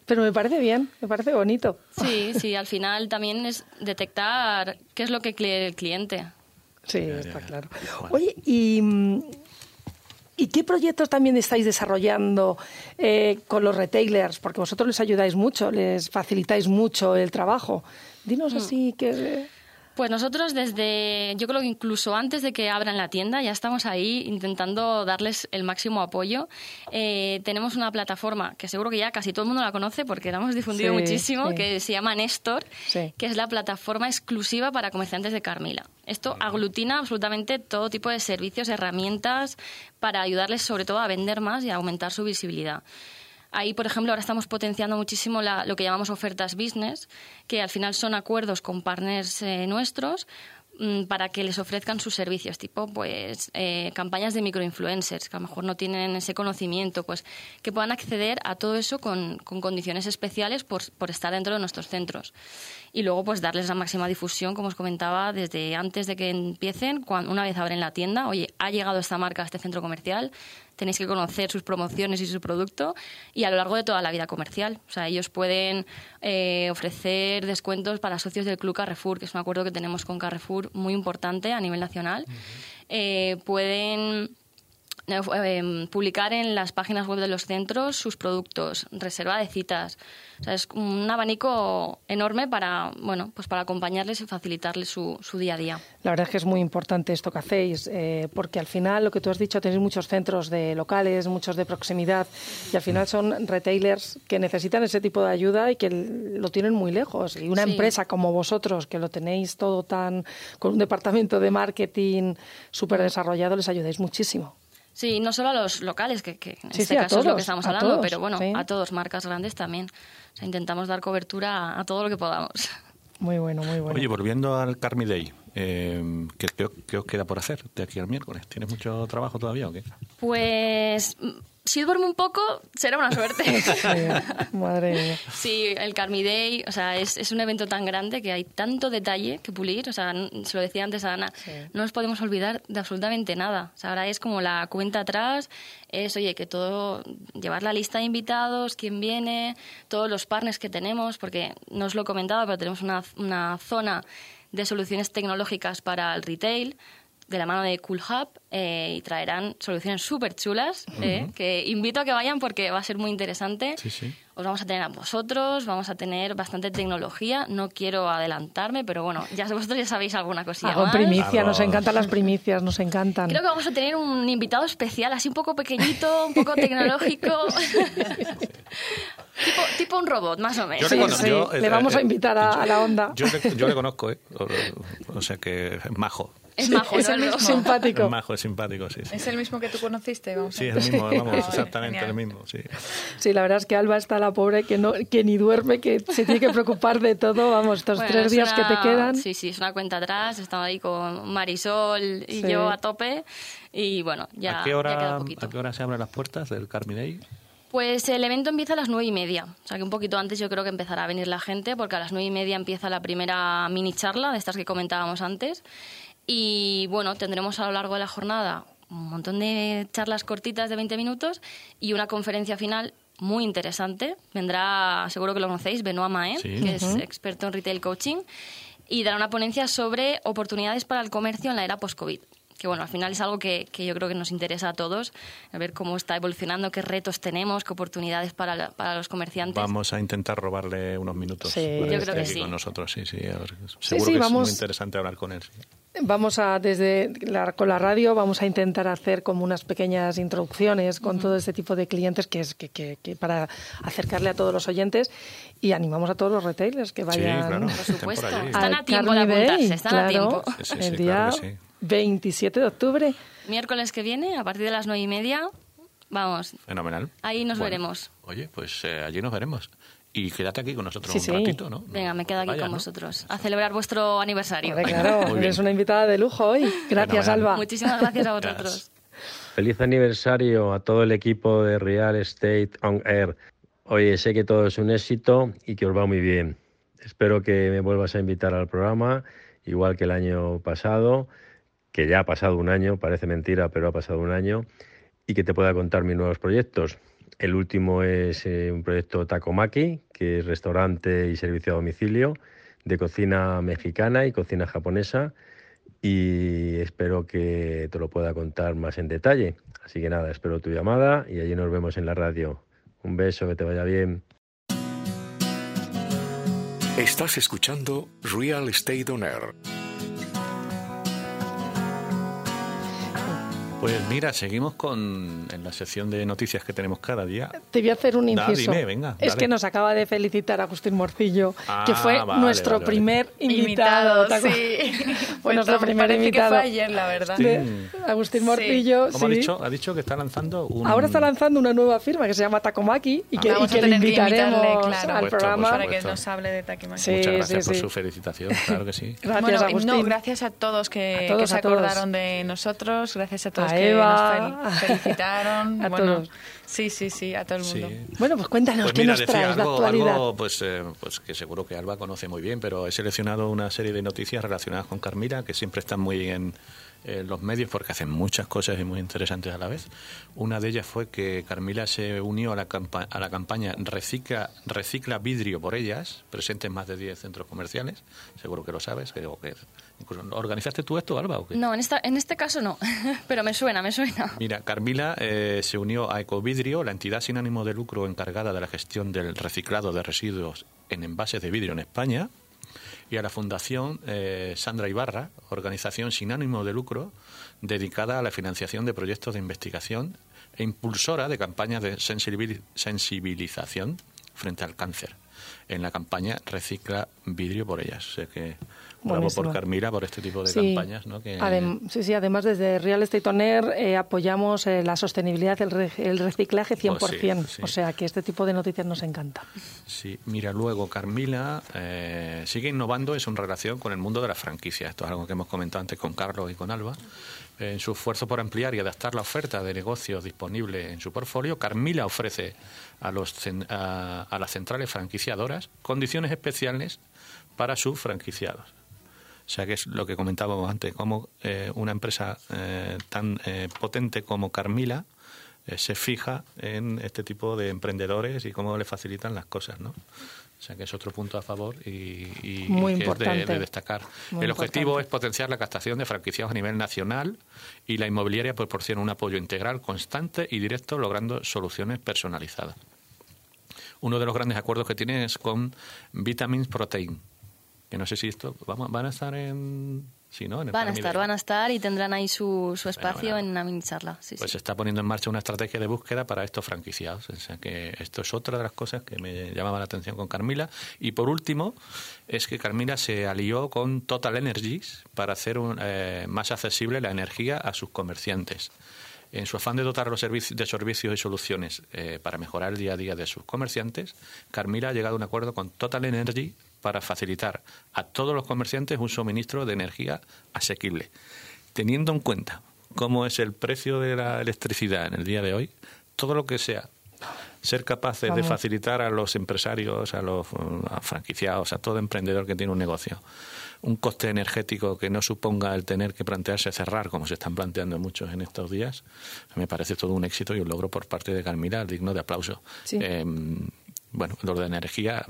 pero me parece bien, me parece bonito. Sí, sí, al final también es detectar qué es lo que quiere el cliente. Sí, Ya, ya, está ya. claro. Bueno. Oye, y, mm, ¿y qué proyectos también estáis desarrollando eh, con los retailers? Porque vosotros les ayudáis mucho, les facilitáis mucho el trabajo. Dinos Mm. así que... Pues nosotros desde, yo creo que incluso antes de que abran la tienda, ya estamos ahí intentando darles el máximo apoyo. Eh, tenemos una plataforma que seguro que ya casi todo el mundo la conoce porque la hemos difundido Sí, muchísimo, sí. que se llama Nestor, Sí. que es la plataforma exclusiva para comerciantes de Carmila. Esto aglutina absolutamente todo tipo de servicios, herramientas para ayudarles sobre todo a vender más y a aumentar su visibilidad. Ahí, por ejemplo, ahora estamos potenciando muchísimo la- lo que llamamos ofertas business, que al final son acuerdos con partners eh, nuestros mm, para que les ofrezcan sus servicios, tipo pues eh, campañas de microinfluencers, que a lo mejor no tienen ese conocimiento, pues que puedan acceder a todo eso con, con condiciones especiales por, por estar dentro de nuestros centros. Y luego pues darles la máxima difusión, como os comentaba, desde antes de que empiecen, cuando, una vez abren la tienda, oye, ha llegado esta marca a este centro comercial, tenéis que conocer sus promociones y su producto y a lo largo de toda la vida comercial. O sea, ellos pueden eh, ofrecer descuentos para socios del Club Carrefour, que es un acuerdo que tenemos con Carrefour muy importante a nivel nacional. Eh, pueden eh, eh, publicar en las páginas web de los centros sus productos, reserva de citas. O sea, es un abanico enorme para, bueno, pues para acompañarles y facilitarles su, su día a día. La verdad es que es muy importante esto que hacéis, eh, porque al final, lo que tú has dicho, tenéis muchos centros de locales, muchos de proximidad, y al final son retailers que necesitan ese tipo de ayuda y que lo tienen muy lejos. Y una Sí. empresa como vosotros, que lo tenéis todo tan, con un departamento de marketing súper desarrollado, les ayudáis muchísimo. Sí, no solo a los locales, que, que en Sí, este sí, caso es lo que estamos hablando, todos, pero bueno, sí. a todos, marcas grandes también. O sea, intentamos dar cobertura a, a todo lo que podamos. Muy bueno, muy bueno. Oye, volviendo al Carmi Day, eh, ¿qué, qué, qué os queda por hacer de aquí al miércoles? ¿Tienes mucho trabajo todavía o qué? Pues si duermo un poco, será una suerte. [LAUGHS] Madre mía. Sí, el Carmi Day, o sea, es, es un evento tan grande que hay tanto detalle que pulir. O sea, se lo decía antes a Ana, no nos podemos olvidar de absolutamente nada. O sea, ahora es como la cuenta atrás, es, oye, que todo, llevar la lista de invitados, quién viene, todos los partners que tenemos, porque no os lo he comentado, pero tenemos una, una zona de soluciones tecnológicas para el retail de la mano de Cool Hub eh, y traerán soluciones súper chulas eh, que invito a que vayan porque va a ser muy interesante. Sí, sí. Os vamos a tener a vosotros, vamos a tener bastante tecnología. No quiero adelantarme, pero bueno, ya [LAUGHS] vosotros ya sabéis alguna cosilla en más. primicia, nos encantan las primicias, nos encantan. Creo que vamos a tener un invitado especial, así un poco pequeñito, un poco [LAUGHS] tecnológico. [LAUGHS] tipo, tipo un robot, más o menos. Sí, cono- sí, yo, eh, le vamos a eh, invitar a, a la onda. Yo le, yo le conozco, ¿eh? O, o sea que es majo. Es majo, Es ¿no? el mismo. Simpático. Es majo, es simpático, sí. Sí, ¿Es el mismo que tú conociste? Vamos sí es el mismo, [LAUGHS] vamos, exactamente genial. el mismo, sí. Sí, la verdad es que Alba está la pobre que no que ni duerme, que se tiene que preocupar de todo. Vamos, estos Bueno, tres es días que una- te quedan. Sí, sí, es una cuenta atrás. Estamos ahí con Marisol y Sí. yo a tope. Y bueno, ya, ¿A, qué ya hora, queda poquito. ¿A qué hora se abren las puertas del Carmi Day? Pues el evento empieza a las nueve y media. O sea que un poquito antes yo creo que empezará a venir la gente, porque a las nueve y media empieza la primera mini charla de estas que comentábamos antes. Y bueno, tendremos a lo largo de la jornada un montón de charlas cortitas de 20 minutos y una conferencia final muy interesante. Vendrá, seguro que lo conocéis, Benoit Maé, Sí. que es experto en retail coaching, y dará una ponencia sobre oportunidades para el comercio en la era post-COVID. Que bueno, al final es algo que, que yo creo que nos interesa a todos, a ver cómo está evolucionando, qué retos tenemos, qué oportunidades para, la- para los comerciantes. Vamos a intentar robarle unos minutos. Sí, yo creo que aquí sí. con nosotros, sí, sí. a ver, seguro sí, que es vamos- muy interesante hablar con él. sí. Vamos a, desde la, con la radio, vamos a intentar hacer como unas pequeñas introducciones con todo este tipo de clientes que es que, que- que para acercarle a todos los oyentes y animamos a todos los retailers que vayan claro. Por supuesto. Están a tiempo de apuntarse, están a claro, tiempo. Sí, sí, sí, el claro día sí. 27 de octubre. Miércoles que viene, a partir de las nueve y media, vamos, Fenomenal. Ahí nos Bueno, veremos. Oye, pues eh, allí nos veremos. Y quédate aquí con nosotros Sí, un sí. ratito, ¿no? Venga, me quedo aquí Vaya, con ¿no? vosotros a celebrar vuestro aniversario. Venga, claro, eres una invitada de lujo hoy. Gracias. Alba. Muchísimas gracias a vosotros. Feliz aniversario a todo el equipo de Real Estate on Air. Oye, sé que todo es un éxito y que os va muy bien. Espero que me vuelvas a invitar al programa, igual que el año pasado, que ya ha pasado un año, parece mentira, pero ha pasado un año, y que te pueda contar mis nuevos proyectos. El último es eh, un proyecto Takomaki, que es restaurante y servicio a domicilio de cocina mexicana y cocina japonesa y espero que te lo pueda contar más en detalle. Así que nada, espero tu llamada y allí nos vemos en la radio. Un beso, que te vaya bien. Estás escuchando Real Estate On Air. Pues mira, seguimos con en la sección de noticias que tenemos cada día. Te voy a hacer un Da, inciso. dime, venga, es que nos acaba de felicitar Agustín Morcillo, Ah, que fue vale, nuestro vale, vale. primer invitado. Invitado, sí. [LAUGHS] Fue Pues nuestro primer invitado. que fue ayer, la verdad. Agustín Sí. Morcillo, ¿Cómo ha sí. dicho? Ha dicho que está lanzando un... Ahora está lanzando una nueva firma que se llama Takomaki y que, y que le que invitaremos invitarle, claro. al supuesto, programa. Para que nos hable de Takimaki. Sí, Muchas gracias sí, por sí. su felicitación, claro que sí. Gracias, bueno, Agustín. no, gracias a todos que, A todos, que se todos. acordaron de nosotros, gracias a todos A Eva. nos felicitaron. [LAUGHS] A bueno, todos. Sí, sí, sí, a todo el Sí. mundo. Bueno, pues cuéntanos, Pues ¿qué mira, nos decía traes de algo, actualidad? algo, pues, eh, pues que seguro que Alba conoce muy bien, pero he seleccionado una serie de noticias relacionadas con Carmila que siempre están muy en, en los medios porque hacen muchas cosas y muy interesantes a la vez. Una de ellas fue que Carmila se unió a la, campa- a la campaña Recicla, Recicla Vidrio por Ellas, presente en más de 10 centros comerciales, seguro que lo sabes. Que, que- incluso, ¿Organizaste tú esto, Alba? O qué? No, en, esta, en este caso no, [LAUGHS] pero me suena, me suena. Mira, Carmila eh, se unió a Ecovidrio, la entidad sin ánimo de lucro encargada de la gestión del reciclado de residuos en envases de vidrio en España, y a la Fundación eh, Sandra Ibarra, organización sin ánimo de lucro dedicada a la financiación de proyectos de investigación e impulsora de campañas de sensibil- sensibilización frente al cáncer. En la campaña Recicla Vidrio por ellas. Que bravo por Carmila por este tipo de Sí. campañas. ¿no? Que, Adem- sí, sí, además desde Real Estate Air eh, apoyamos eh, la sostenibilidad, el, re- el reciclaje 100%. Pues sí, sí. O sea que este tipo de noticias nos encanta. Sí, mira, luego Carmila eh, sigue innovando en su relación con el mundo de la franquicia. Esto es algo que hemos comentado antes con Carlos y con Alba. En su esfuerzo por ampliar y adaptar la oferta de negocios disponible en su portfolio, Carmila ofrece a, los, a, a las centrales franquiciadoras condiciones especiales para sus franquiciados. O sea, que es lo que comentábamos antes, como eh, una empresa eh, tan eh, potente como Carmila eh, se fija en este tipo de emprendedores y cómo le facilitan las cosas, ¿no? O sea, que es otro punto a favor y, y Muy que es de- destacar. Muy El objetivo importante. es potenciar la captación de franquiciados a nivel nacional y la inmobiliaria proporciona un apoyo integral, constante y directo, logrando soluciones personalizadas. Uno de los grandes acuerdos que tiene es con Vitamins Protein, que no sé si esto vamos, van a estar en sí, ¿no? En el Van a estar, van a estar y tendrán ahí su, su espacio en una mini charla. Sí, Pues sí. se está poniendo en marcha una estrategia de búsqueda para estos franquiciados. O sea que esto es otra de las cosas que me llamaba la atención con Carmila. Y por último, es que Carmila se alió con Total Energies para hacer un, eh, más accesible la energía a sus comerciantes. En su afán de dotar los servicios, de servicios y soluciones eh, para mejorar el día a día de sus comerciantes, Carmila ha llegado a un acuerdo con Total Energy para facilitar a todos los comerciantes un suministro de energía asequible. Teniendo en cuenta cómo es el precio de la electricidad en el día de hoy, todo lo que sea ser capaces de facilitar a los empresarios, a los a franquiciados, a todo emprendedor que tiene un negocio, un coste energético que no suponga el tener que plantearse cerrar, como se están planteando muchos en estos días, me parece todo un éxito y un logro por parte de Carmila digno de aplauso. Sí. Eh, bueno, lo de energía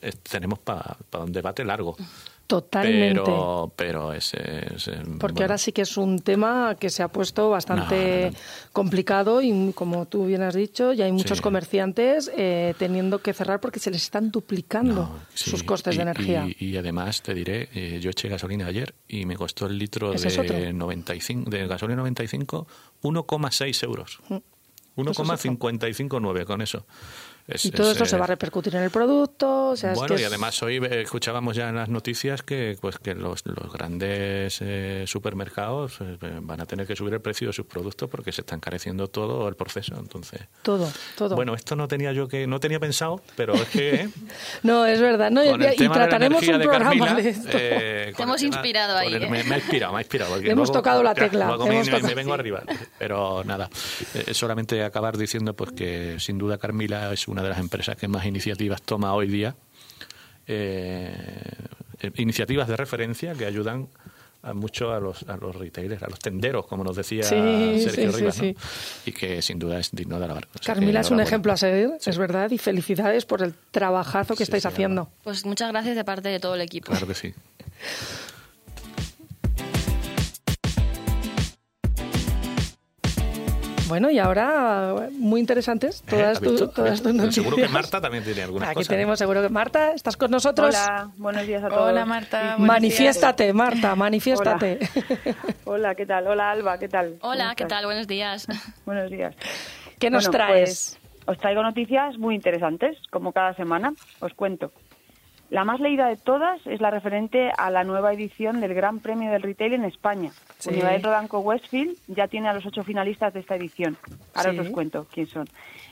eh, tenemos para un debate largo. Totalmente. Pero, pero es, es, eh, Porque bueno, ahora sí que es un tema que se ha puesto bastante No, no, complicado y, como tú bien has dicho, ya hay muchos Sí. comerciantes eh, teniendo que cerrar porque se les están duplicando sí, sus costes y- de energía. Y, y además te diré, eh, yo eché gasolina ayer y me costó el litro Ese de 95 de gasolina 95 1,6 euros. Mm. 1,559 con eso. Es- y todo es, esto se eh, va a repercutir en el producto. O sea, es bueno, que y es- además hoy eh, escuchábamos ya en las noticias que pues que los, los grandes eh, supermercados eh, van a tener que subir el precio de sus productos porque se está encareciendo todo el proceso. Entonces, todo, todo. bueno, esto no tenía yo que no tenía pensado, pero es que eh, [LAUGHS] no, es verdad. ¿no? con el y la trataremos un de programa Carmila, de esto. eh, Te hemos tema- inspirado ahí, el- ¿eh? me, me ha inspirado, me ha inspirado. Le hemos luego- tocado la tecla, luego me, tocado, me vengo sí. arriba. Pero nada, eh, solamente acabar diciendo pues que sin duda Carmila es una de las empresas que más iniciativas toma hoy día. eh, eh, iniciativas de referencia que ayudan a mucho a los, a los retailers, a los tenderos, como nos decía Sí, Sergio sí, Rivas, sí, ¿no? y que sin duda es digno de alabar. O sea, que Carmila es un ejemplo a seguir, es verdad, y felicidades por el trabajazo que Sí, estáis sí, haciendo. Pues muchas gracias de parte de todo el equipo. Claro que sí. [LAUGHS] Bueno, y ahora, muy interesantes Eh, todas, tus noticias. Seguro que Marta también tiene algunas Aquí cosas. tenemos seguro que Marta, ¿estás con nosotros? Hola, buenos días a todos. Hola Marta. Manifiéstate, Marta, manifiéstate. Hola, ¿qué tal? Hola, Alba, ¿qué tal? Hola, ¿Cómo ¿qué tal? Buenos días. Buenos días. ¿Qué nos Bueno, traes? pues, os traigo noticias muy interesantes, como cada semana. Os cuento. La más leída de todas es la referente a la nueva edición del Gran Premio del Retail en España. Sí. Unibail Rodanco Westfield ya tiene a los ocho finalistas de esta edición. Ahora Sí. os cuento quién son.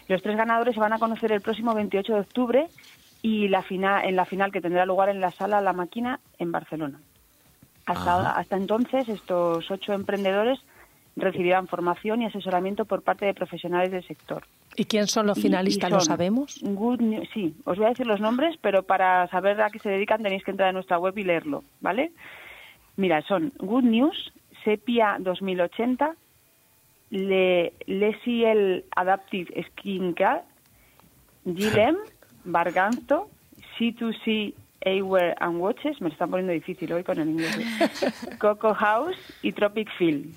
Los tres ganadores se van a conocer el próximo 28 de octubre y la final, en la final que tendrá lugar en la sala La Máquina en Barcelona. Hasta, hasta entonces, estos ocho emprendedores recibirán formación y asesoramiento por parte de profesionales del sector. ¿Y quién son los Y- y finalistas? ¿Lo sabemos? Good New- sí, os voy a decir los nombres, pero para saber a qué se dedican tenéis que entrar a nuestra web y leerlo, ¿vale? Mira, son Good News, Sepia 2080, Le, Lesiel Adaptive Skin Care, Gilem, [LAUGHS] Barganto, C2C Eyewear and Watches, me lo están poniendo difícil hoy con el inglés. [LAUGHS] Coco House y Tropic Field.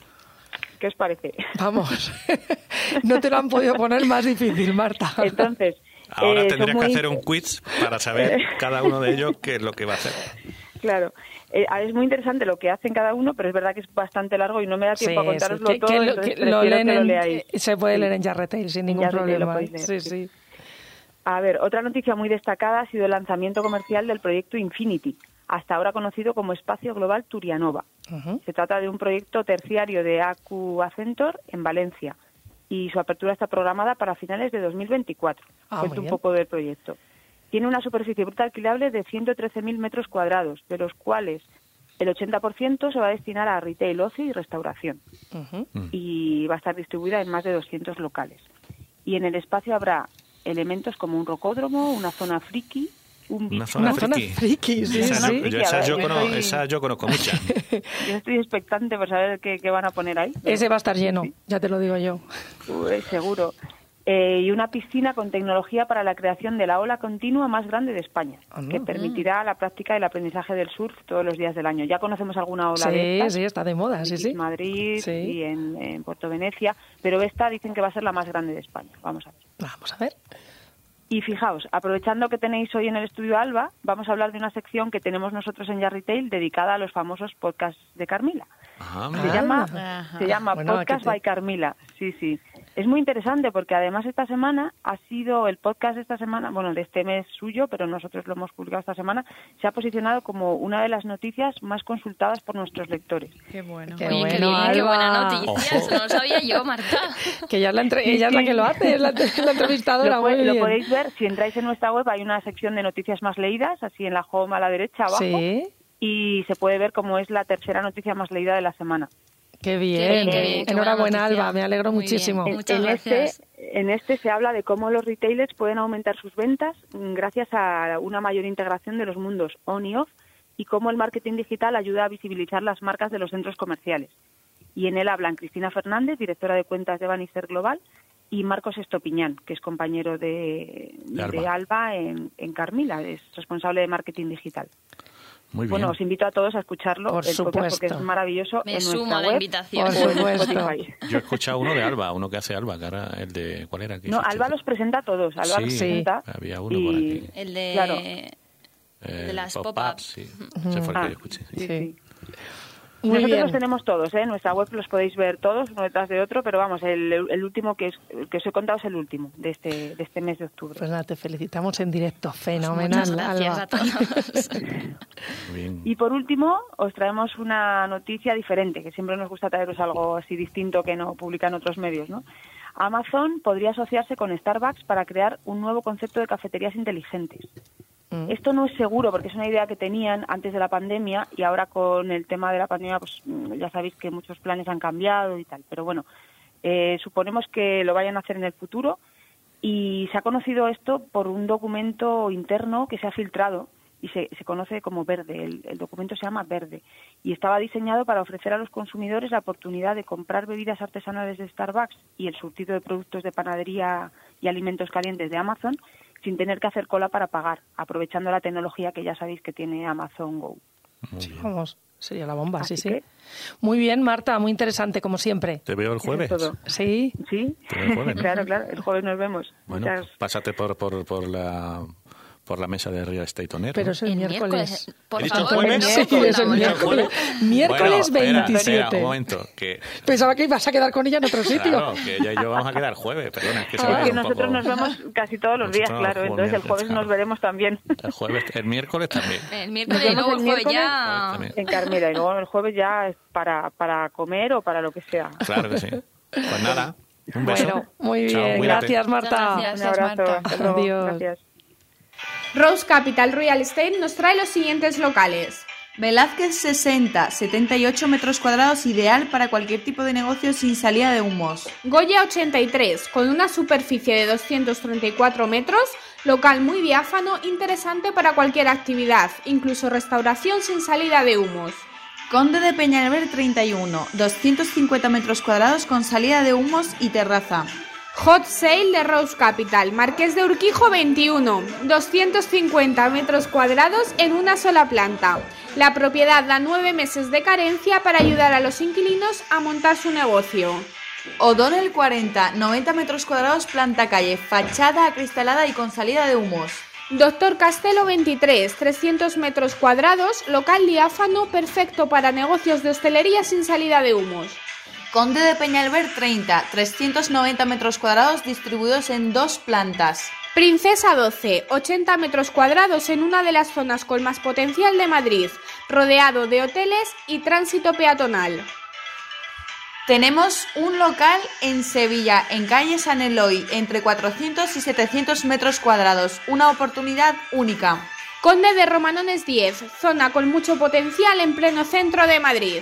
¿Qué os parece? [LAUGHS] Vamos, [LAUGHS] no te lo han podido poner más difícil, Marta. Entonces, Ahora eh, muy- que hacer un quiz para saber [LAUGHS] cada uno de ellos qué es lo que va a hacer. Claro, Eh, es muy interesante lo que hacen cada uno, pero es verdad que es bastante largo y no me da tiempo Sí, a contároslo sí, todo, que lo- entonces que lo prefiero leen que lo en- leáis. se puede leer en Yarretail sin ningún problema. podéis leer, sí, sí. sí. A ver, otra noticia muy destacada ha sido el lanzamiento comercial del proyecto Infinity, hasta ahora conocido como Espacio Global Turianova. Se trata de un proyecto terciario de AQ Accentor en Valencia y su apertura está programada para finales de 2024. Ah, Cuento un poco del proyecto. Tiene una superficie bruta alquilable de 113.000 metros cuadrados, de los cuales el 80% se va a destinar a retail, ocio y restauración Ujú. y va a estar distribuida en más de 200 locales. Y en el espacio habrá elementos como un rocódromo, una zona friki, un Una zona Una zona friki. friki, sí, Esa sí. yo- yo- A esas ver, yo yo cono- estoy- esas yo conozco muchas. [LAUGHS] Yo estoy expectante por saber qué, qué van a poner ahí. Ese va a estar lleno, ya te lo digo yo. Uy, seguro. Eh, y una piscina con tecnología para la creación de la ola continua más grande de España, Anda. que permitirá la práctica y el aprendizaje del surf todos los días del año. Ya conocemos alguna ola Sí, de estas, sí, está de moda, sí, en sí. Madrid Sí. y en, en Puerto Venecia, pero esta dicen que va a ser la más grande de España. Vamos a ver. Vamos a ver. Y fijaos, aprovechando que tenéis hoy en el estudio Alba, vamos a hablar de una sección que tenemos nosotros en Ya Retail dedicada a los famosos podcasts de Carmila. Ajá, Se Ah. llama, se llama Bueno, Podcast te- by Carmila. Sí, sí. Es muy interesante porque además esta semana ha sido el podcast de esta semana, bueno, de este mes suyo, pero nosotros lo hemos publicado esta semana, se ha posicionado como una de las noticias más consultadas por nuestros lectores. Qué bueno. Qué Oye, qué bueno, bien, qué buena noticia. Ojo. Eso no lo sabía yo, Marta. [LAUGHS] Que ya la, entre- ella es la que lo hace, es la, la entrevistadora. Lo, puede- muy lo bien. podéis ver, si entráis en nuestra web hay una sección de noticias más leídas, así en la home a la derecha abajo, Sí, y se puede ver cómo es la tercera noticia más leída de la semana. Qué bien. Qué bien, qué bien, qué Enhorabuena. Alba, me alegro Muy muchísimo. En- Muchas en gracias. Este, en este se habla de cómo los retailers pueden aumentar sus ventas mm, gracias a una mayor integración de los mundos on y off y cómo el marketing digital ayuda a visibilizar las marcas de los centros comerciales. Y en él hablan Cristina Fernández, directora de cuentas de Bannister Global, y Marcos Estopiñán, que es compañero de, De Alba. de Alba en, en Carmila, es responsable de marketing digital. Muy bien. Bueno, os invito a todos a escucharlo Por el podcast porque supuesto. es maravilloso. Me en sumo a la web invitación. Por supuesto. Yo he escuchado uno de Alba, uno que hace Alba, que ahora el de... ¿Cuál era? ¿Qué No, Alba los presenta a todos. Alba Sí, los presenta. había uno y- por aquí. El de, Claro. Eh, de las pop-ups, pop-ups. sí. Ese fue el que Ah, yo escuché. sí. sí, Sí. sí. Muy Nosotros bien. los tenemos todos, ¿eh? En nuestra web los podéis ver todos, uno detrás de otro, pero vamos, el, el último que, es, que os he contado es el último de este, de este mes de octubre. Pues nada, te felicitamos en directo. Fenomenal, Muchas gracias Alba. a todos. [LAUGHS] Bien. Y por último, os traemos una noticia diferente, que siempre nos gusta traeros algo así distinto que no publican otros medios, ¿no? Amazon podría asociarse con Starbucks para crear un nuevo concepto de cafeterías inteligentes. Mm. Esto no es seguro porque es una idea que tenían antes de la pandemia y ahora con el tema de la pandemia, pues mm, ya sabéis que muchos planes han cambiado y tal. Pero bueno, eh, suponemos que lo vayan a hacer en el futuro y se ha conocido esto por un documento interno que se ha filtrado y se, se conoce como Verde. El, el documento se llama Verde y estaba diseñado para ofrecer a los consumidores la oportunidad de comprar bebidas artesanales de Starbucks y el surtido de productos de panadería y alimentos calientes de Amazon sin tener que hacer cola para pagar, aprovechando la tecnología que ya sabéis que tiene Amazon Go. Sí, vamos, sería la bomba, sí, Así sí. que- Muy bien, Marta, muy interesante, como siempre. Te veo el jueves. Sí, ¿Sí? Te veo el jueves, ¿no? [LAUGHS] claro, claro. El jueves nos vemos. Bueno, Muchas- pásate por, por, por la por la mesa de Real Estate On Air, pero es el, El miércoles. miércoles. Por ¿He dicho favor, jueves? Sí, es el miércoles. Bueno, Miércoles espera, 27. espera, un momento, que Pensaba que ibas a quedar con ella en otro sitio. claro, que ella y yo vamos a quedar jueves, perdona, es que se Ah, que nosotros poco- nos vemos casi todos los días, Nosotros claro. Entonces el jueves, jueves nos claro. veremos también. El jueves, el miércoles también. El miércoles y luego el jueves miércoles. ya. En Carmela y luego el jueves ya es para, para comer o para lo que sea. Claro que sí. Pues nada, un beso. Bueno, muy Chao, bien, cuídate. gracias Marta. Muchas Un gracias. abrazo. Marta. Adiós. Gracias. Rose Capital Real Estate nos trae los siguientes locales. Velázquez 60, 78 metros cuadrados, ideal para cualquier tipo de negocio sin salida de humos. Goya 83, con una superficie de 234 metros, local muy diáfano, interesante para cualquier actividad, incluso restauración sin salida de humos. Conde de Peñalver 31, 250 metros cuadrados con salida de humos y terraza. Hot Sale de Rose Capital, Marqués de Urquijo 21, 250 metros cuadrados en una sola planta. La propiedad da nueve meses de carencia para ayudar a los inquilinos a montar su negocio. O'Donnell 40, 90 metros cuadrados, planta calle, fachada acristalada y con salida de humos. Doctor Castelo 23, 300 metros cuadrados, local diáfano perfecto para negocios de hostelería sin salida de humos. Conde de Peñalver 30, 390 metros cuadrados distribuidos en dos plantas. Princesa 12, 80 metros cuadrados en una de las zonas con más potencial de Madrid, rodeado de hoteles y tránsito peatonal. Tenemos un local en Sevilla, en calle San Eloy, entre 400 y 700 metros cuadrados. Una oportunidad única. Conde de Romanones 10, zona con mucho potencial en pleno centro de Madrid.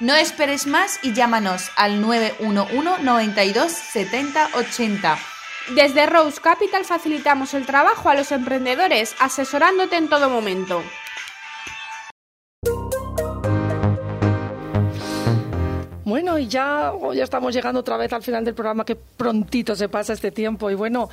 No esperes más y llámanos al 911 92 70 80. Desde Rose Capital facilitamos el trabajo a los emprendedores, asesorándote en todo momento. Bueno, y ya, oh, ya estamos llegando otra vez al final del programa, que prontito se pasa este tiempo. Y bueno,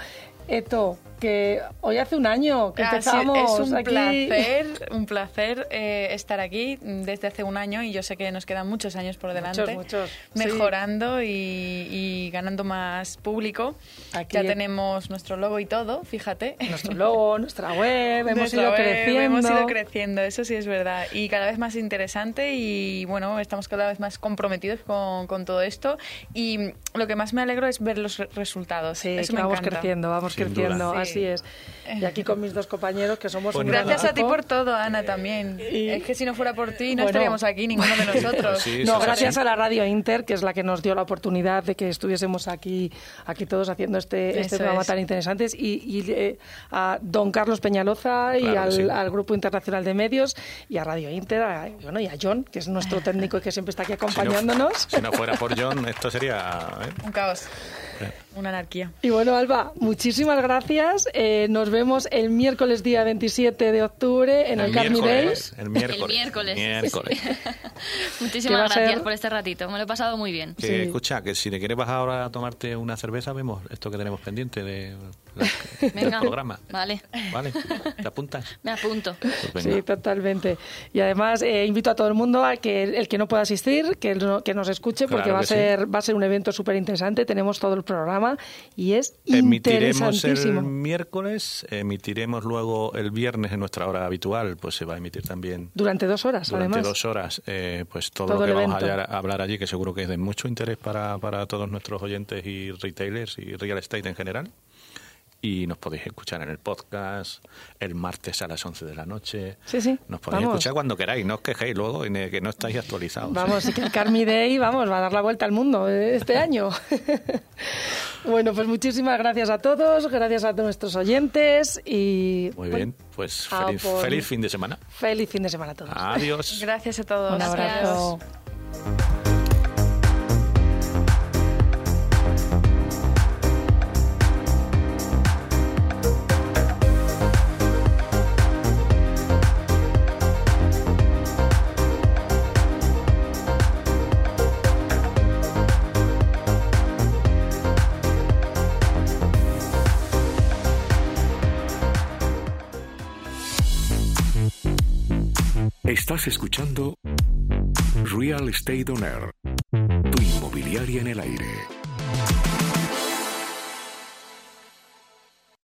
Eto, que hoy hace un año que Ah, sí, empezamos es un aquí. placer, un placer eh, estar aquí desde hace un año y yo sé que nos quedan muchos años por delante, muchos, sí. mejorando y, y ganando más público. Aquí- ya tenemos nuestro logo y todo, fíjate. Nuestro logo, [LAUGHS] nuestra web, hemos Nuestra ido web, creciendo. Hemos ido creciendo, eso sí es verdad. Y cada vez más interesante y bueno, estamos cada vez más comprometidos con, con todo esto. Y lo que más me alegro es ver los re- resultados. Sí, eso que me vamos encanta. creciendo, vamos creciendo, duda. así Sí. es. Y aquí con mis dos compañeros, que somos Pues un nada. gran Gracias a ti por todo, Ana, también. Es que si no fuera por ti, no Bueno. estaríamos aquí, ninguno de [LAUGHS] nosotros. Sí, No, sí, gracias sí. a la Radio Inter, que es la que nos dio la oportunidad de que estuviésemos aquí, aquí todos haciendo este, este programa es. tan interesante. Y, y, eh, a don Carlos Peñaloza y Claro que al, sí. al Grupo Internacional de Medios y a Radio Inter a- bueno, y a John, que es nuestro técnico y que siempre está aquí [LAUGHS] Si no- acompañándonos. Si no, fuera por John, esto sería... ¿eh? Un caos, una anarquía. Y bueno, Alba, muchísimas gracias. Eh, nos vemos el miércoles día 27 de octubre en el, Carmi miércoles, Days. el miércoles. El miércoles. [LAUGHS] Muchísimas gracias por este ratito, me lo he pasado muy bien. Que, Sí. Escucha, que si te quieres bajar ahora a tomarte una cerveza, vemos esto que tenemos pendiente de el Venga. programa. Vale. Vale, ¿te apuntas? Me apunto. Pues. Sí, totalmente. Y además eh, invito a todo el mundo a que el que no pueda asistir, que, no- que nos escuche, porque Claro va, a sí. ser, va a ser un evento súper interesante. Tenemos todo el programa y es Emitiremos el interesantísimo. miércoles, emitiremos luego el viernes en nuestra hora habitual, pues se va a emitir también Durante dos horas, durante además. dos horas, eh, pues todo, Todo lo que el vamos a evento. hallar- a hablar allí, que seguro que es de mucho interés para, para todos nuestros oyentes y retailers y real estate en general. Y nos podéis escuchar en el podcast el martes a las 11 de la noche. Sí, sí. Nos podéis Vamos. escuchar cuando queráis, no os quejéis luego y que no estáis actualizados. Vamos, y que el Carmi Day, vamos, va a dar la vuelta al mundo eh, este año. [LAUGHS] bueno, pues muchísimas gracias a todos, gracias a nuestros oyentes y Muy bueno, bien, pues a feliz, por- feliz fin de semana. feliz fin de semana a todos. Adiós. Gracias a todos. Un abrazo. Estás escuchando Real Estate On Air, tu inmobiliaria en el aire.